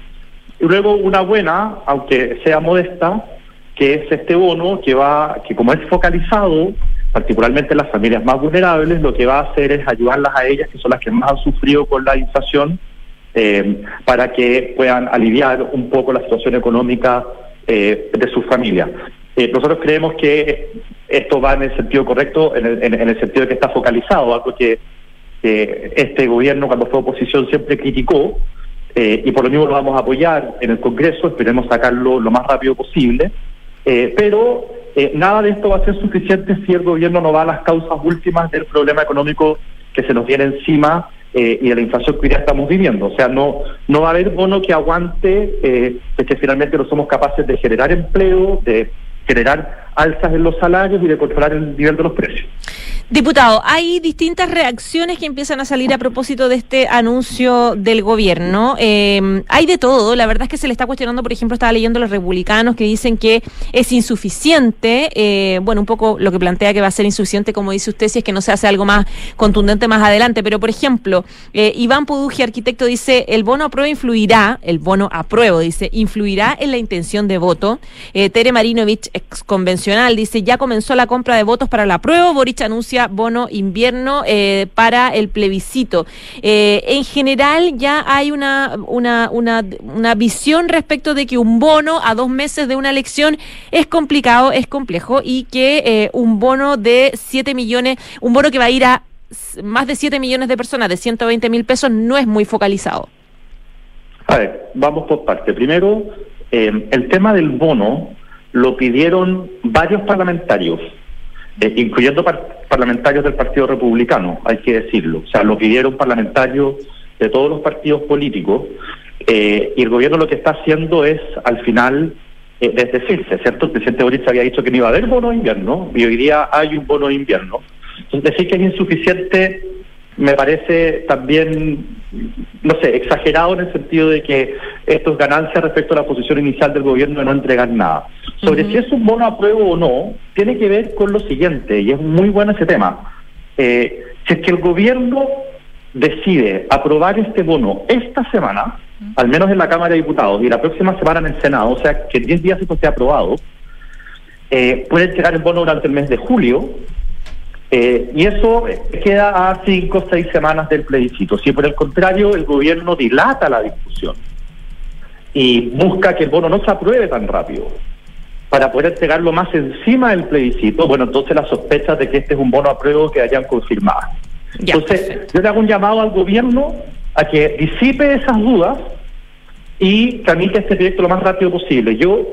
Y luego una buena, aunque sea modesta, que es este bono que va, que como es focalizado, particularmente en las familias más vulnerables, lo que va a hacer es ayudarlas a ellas, que son las que más han sufrido con la inflación, eh, para que puedan aliviar un poco la situación económica eh, de sus familias. Eh, nosotros creemos que esto va en el sentido correcto, en el, en- en el sentido de que está focalizado, algo que, este gobierno cuando fue oposición siempre criticó, eh, y por lo mismo lo vamos a apoyar en el Congreso, esperemos sacarlo lo más rápido posible, eh, pero eh, nada de esto va a ser suficiente si el gobierno no va a las causas últimas del problema económico que se nos viene encima y de la inflación que día estamos viviendo. O sea, no, no va a haber bono que aguante de que finalmente no somos capaces de generar empleo, de generar alzas en los salarios y de controlar el nivel de los precios.
Diputado, hay distintas reacciones que empiezan a salir a propósito de este anuncio del gobierno. Eh, hay de todo. La verdad es que se le está cuestionando, por ejemplo, estaba leyendo los republicanos que dicen que es insuficiente. eh, bueno, un poco lo que plantea que va a ser insuficiente, como dice usted, si es que no se hace algo más contundente más adelante. Pero, por ejemplo, eh, Iván Pudugi, arquitecto, dice: el bono apruebo influirá, el bono apruebo, dice, influirá en la intención de voto. Eh, Tere Marinovich, ex dice: ya comenzó la compra de votos para la apruebo. Boric anuncia bono invierno eh, para el plebiscito. Eh, en general, ya hay una, una, una, una visión respecto de que un bono a dos meses de una elección es complicado, es complejo y que eh, un bono de 7 millones, un bono que va a ir a más de 7 millones de personas, de 120 mil pesos, no es muy focalizado.
A ver, vamos por parte. Primero, eh, el tema del bono lo pidieron varios parlamentarios, eh, incluyendo par- parlamentarios del Partido Republicano, hay que decirlo. O sea, lo pidieron parlamentarios de todos los partidos políticos eh, y el gobierno lo que está haciendo es, al final, eh, desdecirse, ¿cierto? El presidente Boric había dicho que no iba a haber bono de invierno y hoy día hay un bono de invierno. Entonces, decir que es insuficiente me parece también, no sé, exagerado en el sentido de que esto es ganancia respecto a la posición inicial del gobierno de no entregar nada. Sobre si es un bono a prueba o no, tiene que ver con lo siguiente, y es muy bueno ese tema. Eh, si es que el gobierno decide aprobar este bono esta semana, al menos en la Cámara de Diputados, y la próxima semana en el Senado, o sea, que en 10 días esto esté aprobado, eh, puede entregar el bono durante el mes de julio, eh, y eso queda a cinco o seis semanas del plebiscito. Si por el contrario el gobierno dilata la discusión y busca que el bono no se apruebe tan rápido para poder entregarlo más encima del plebiscito, bueno, entonces las sospechas de que este es un bono a prueba quedarían confirmadas. entonces, yo le hago un llamado al gobierno a que disipe esas dudas y tramite este proyecto lo más rápido posible. Yo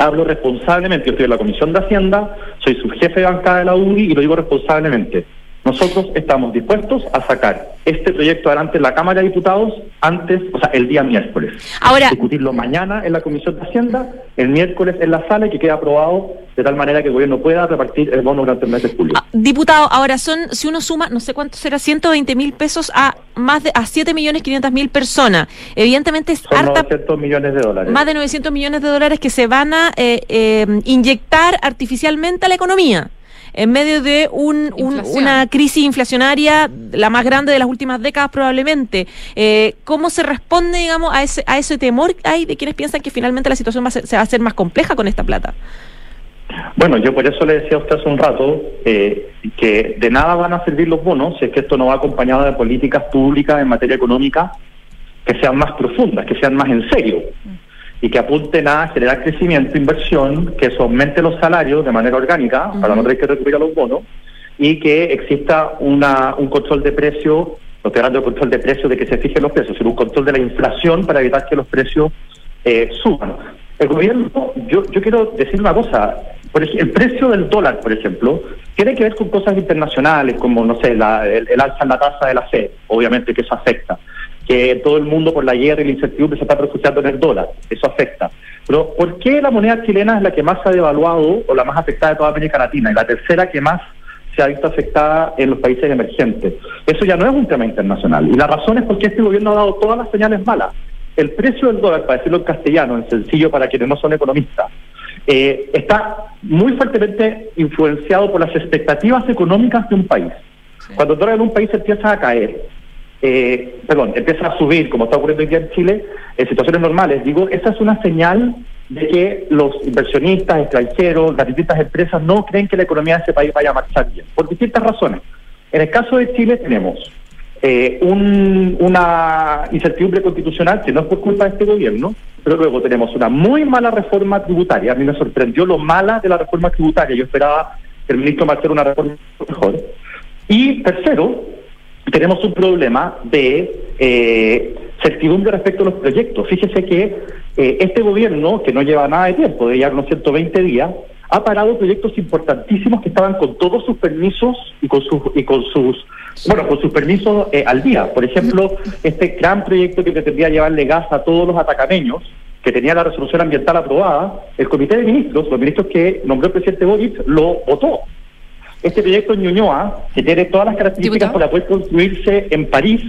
hablo responsablemente, yo estoy en la Comisión de Hacienda, soy su jefe de bancada de la UDI y lo digo responsablemente. Nosotros estamos dispuestos a sacar este proyecto adelante en la Cámara de Diputados antes, o sea, el día miércoles.
Ahora,
discutirlo mañana en la Comisión de Hacienda, el miércoles en la sala y que quede aprobado de tal manera que el gobierno pueda repartir el bono durante el mes de julio.
Diputado, ahora son, si uno suma, no sé cuánto será, 120 mil pesos a más de a 7 millones 500 mil personas. Evidentemente es
Son
harta
900 millones de dólares.
más de 900 millones de dólares que se van a eh, eh, inyectar artificialmente a la economía en medio de un, un- una crisis inflacionaria la más grande de las últimas décadas probablemente. Eh, ¿Cómo se responde, digamos, a ese, a ese temor que hay de quienes piensan que finalmente la situación va a ser- se va a hacer más compleja con esta plata?
Bueno, yo por eso le decía a usted hace un rato eh, que de nada van a servir los bonos si es que esto no va acompañado de políticas públicas en materia económica que sean más profundas, que sean más en serio y que apunten a generar crecimiento, inversión, que eso aumente los salarios de manera orgánica para no tener que recurrir a los bonos y que exista una, un control de precio No estoy hablando de control de precios, de que se fijen los precios, sino un control de la inflación para evitar que los precios eh, suban. El gobierno, yo, yo quiero decir una cosa, por ej- el precio del dólar, por ejemplo, tiene que ver con cosas internacionales, como, no sé, la- el, el alza en la tasa de la FED, obviamente que eso afecta. Que todo el mundo por la guerra y la incertidumbre se está refugiando en el dólar, eso afecta. Pero, ¿por qué la moneda chilena es la que más se ha devaluado o la más afectada de toda América Latina y la tercera que más se ha visto afectada en los países emergentes? Eso ya no es un tema internacional. Y la razón es porque este gobierno ha dado todas las señales malas. El precio del dólar, para decirlo en castellano, en sencillo para quienes no son economistas, eh, está muy fuertemente influenciado por las expectativas económicas de un país. Cuando el dólar en un país empieza a caer, eh, perdón, empieza a subir, como está ocurriendo hoy día en Chile, en situaciones normales, digo, esa es una señal de que los inversionistas extranjeros, las distintas empresas no creen que la economía de ese país vaya a marchar bien, por distintas razones. En el caso de Chile tenemos eh, un- una incertidumbre constitucional que no es por culpa de este gobierno, pero luego tenemos una muy mala reforma tributaria. A mí me sorprendió lo mala de la reforma tributaria. Yo esperaba que el ministro marcara una reforma mejor. Y tercero, tenemos un problema de eh, certidumbre respecto a los proyectos. Fíjese que eh, este gobierno, que no lleva nada de tiempo, de ya unos 120 días, ha parado proyectos importantísimos que estaban con todos sus permisos y con sus y con sus bueno con sus permisos eh, al día. Por ejemplo, este gran proyecto que pretendía llevarle gas a todos los atacameños, que tenía la resolución ambiental aprobada, el comité de ministros, los ministros que nombró el presidente Boric, lo votó. Este proyecto en Ñuñoa, que tiene todas las características para poder construirse en París,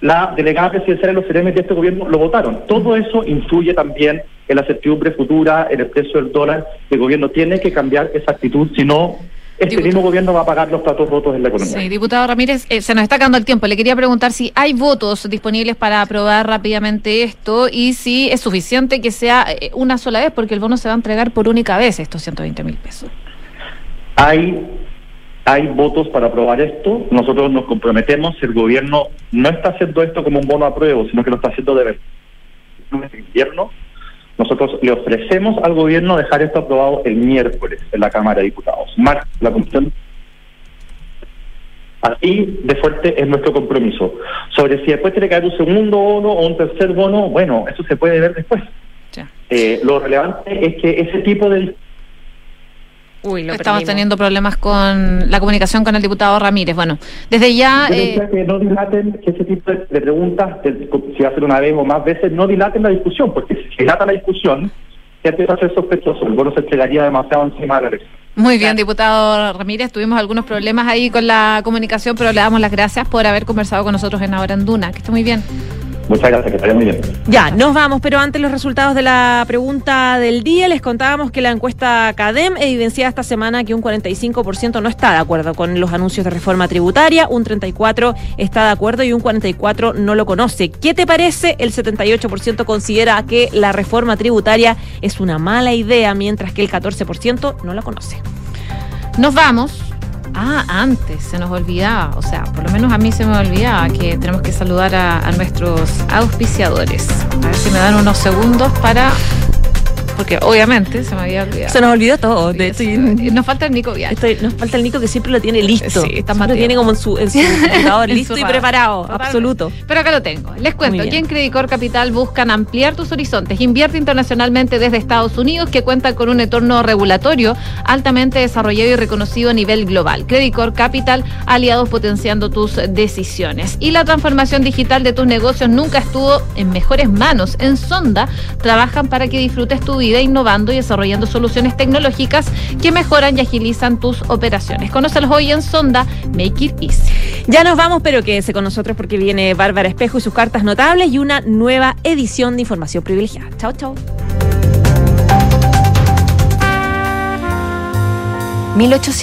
la delegada presidencial y los CRM de este gobierno lo votaron. Todo eso influye también en la certidumbre futura, en el precio del dólar. El gobierno tiene que cambiar esa actitud, si no, este mismo gobierno va a pagar los platos rotos en la economía.
Sí, diputado Ramírez, eh, se nos está acabando el tiempo. Le quería preguntar si hay votos disponibles para aprobar rápidamente esto y si es suficiente que sea eh, una sola vez, porque el bono se va a entregar por única vez, estos 120 mil pesos.
Hay, hay votos para aprobar esto. Nosotros nos comprometemos. El gobierno no está haciendo esto como un bono a prueba, sino que lo está haciendo de verdad. Nosotros le ofrecemos al gobierno dejar esto aprobado el miércoles en la Cámara de Diputados. Martes, la Comisión. Así de fuerte es nuestro compromiso. Sobre si después tiene que haber un segundo bono o un tercer bono, bueno, eso se puede ver después. Eh, lo relevante es que ese tipo de
Uy, lo
Estamos
perdimos.
teniendo problemas con la comunicación con el diputado Ramírez. Bueno, desde ya... Eh,
que no dilaten, que ese tipo de, de preguntas, de- si va a ser una vez o más veces, no dilaten la discusión, porque si dilata la discusión, ya empieza a ser sospechoso. El bono se entregaría demasiado encima de la elección.
Muy bien, diputado Ramírez. Tuvimos algunos problemas ahí con la comunicación, pero le damos las gracias por haber conversado con nosotros en Ahora en Duna. Que esté muy bien.
Muchas gracias, que muy bien.
Ya, nos vamos, pero antes los resultados de la pregunta del día, les contábamos que la encuesta CADEM evidenciaba esta semana que un 45% no está de acuerdo con los anuncios de reforma tributaria, un 34% está de acuerdo y un 44% no lo conoce. ¿Qué te parece? El 78% considera que la reforma tributaria es una mala idea, mientras que el 14% no la conoce.
Nos vamos. Ah, antes se nos olvidaba, o sea, por lo menos a mí se me olvidaba que tenemos que saludar a, a nuestros auspiciadores. A ver si me dan unos segundos para. Porque obviamente se me había olvidado.
Se nos olvidó todo. De.
Nos falta el Nico Vial.
Estoy- nos falta el Nico que siempre lo tiene listo.
Sí, está
lo tiene como en su, en su computador,
En
listo
su
y preparado.
Totalmente.
Absoluto.
Pero acá lo tengo. Les cuento, aquí en Credicor Capital buscan ampliar tus horizontes. Invierte internacionalmente desde Estados Unidos, que cuenta con un entorno regulatorio altamente desarrollado y reconocido a nivel global. Credicor Capital, aliados potenciando tus decisiones. Y la transformación digital de tus negocios nunca estuvo en mejores manos. En Sonda trabajan para que disfrutes tu vida innovando y desarrollando soluciones tecnológicas que mejoran y agilizan tus operaciones. Conócelos hoy en Sonda, Make It Easy.
Ya nos vamos, pero quédese con nosotros porque viene Bárbara Espejo y sus cartas notables y una nueva edición de Información Privilegiada. Chao, chao.
1800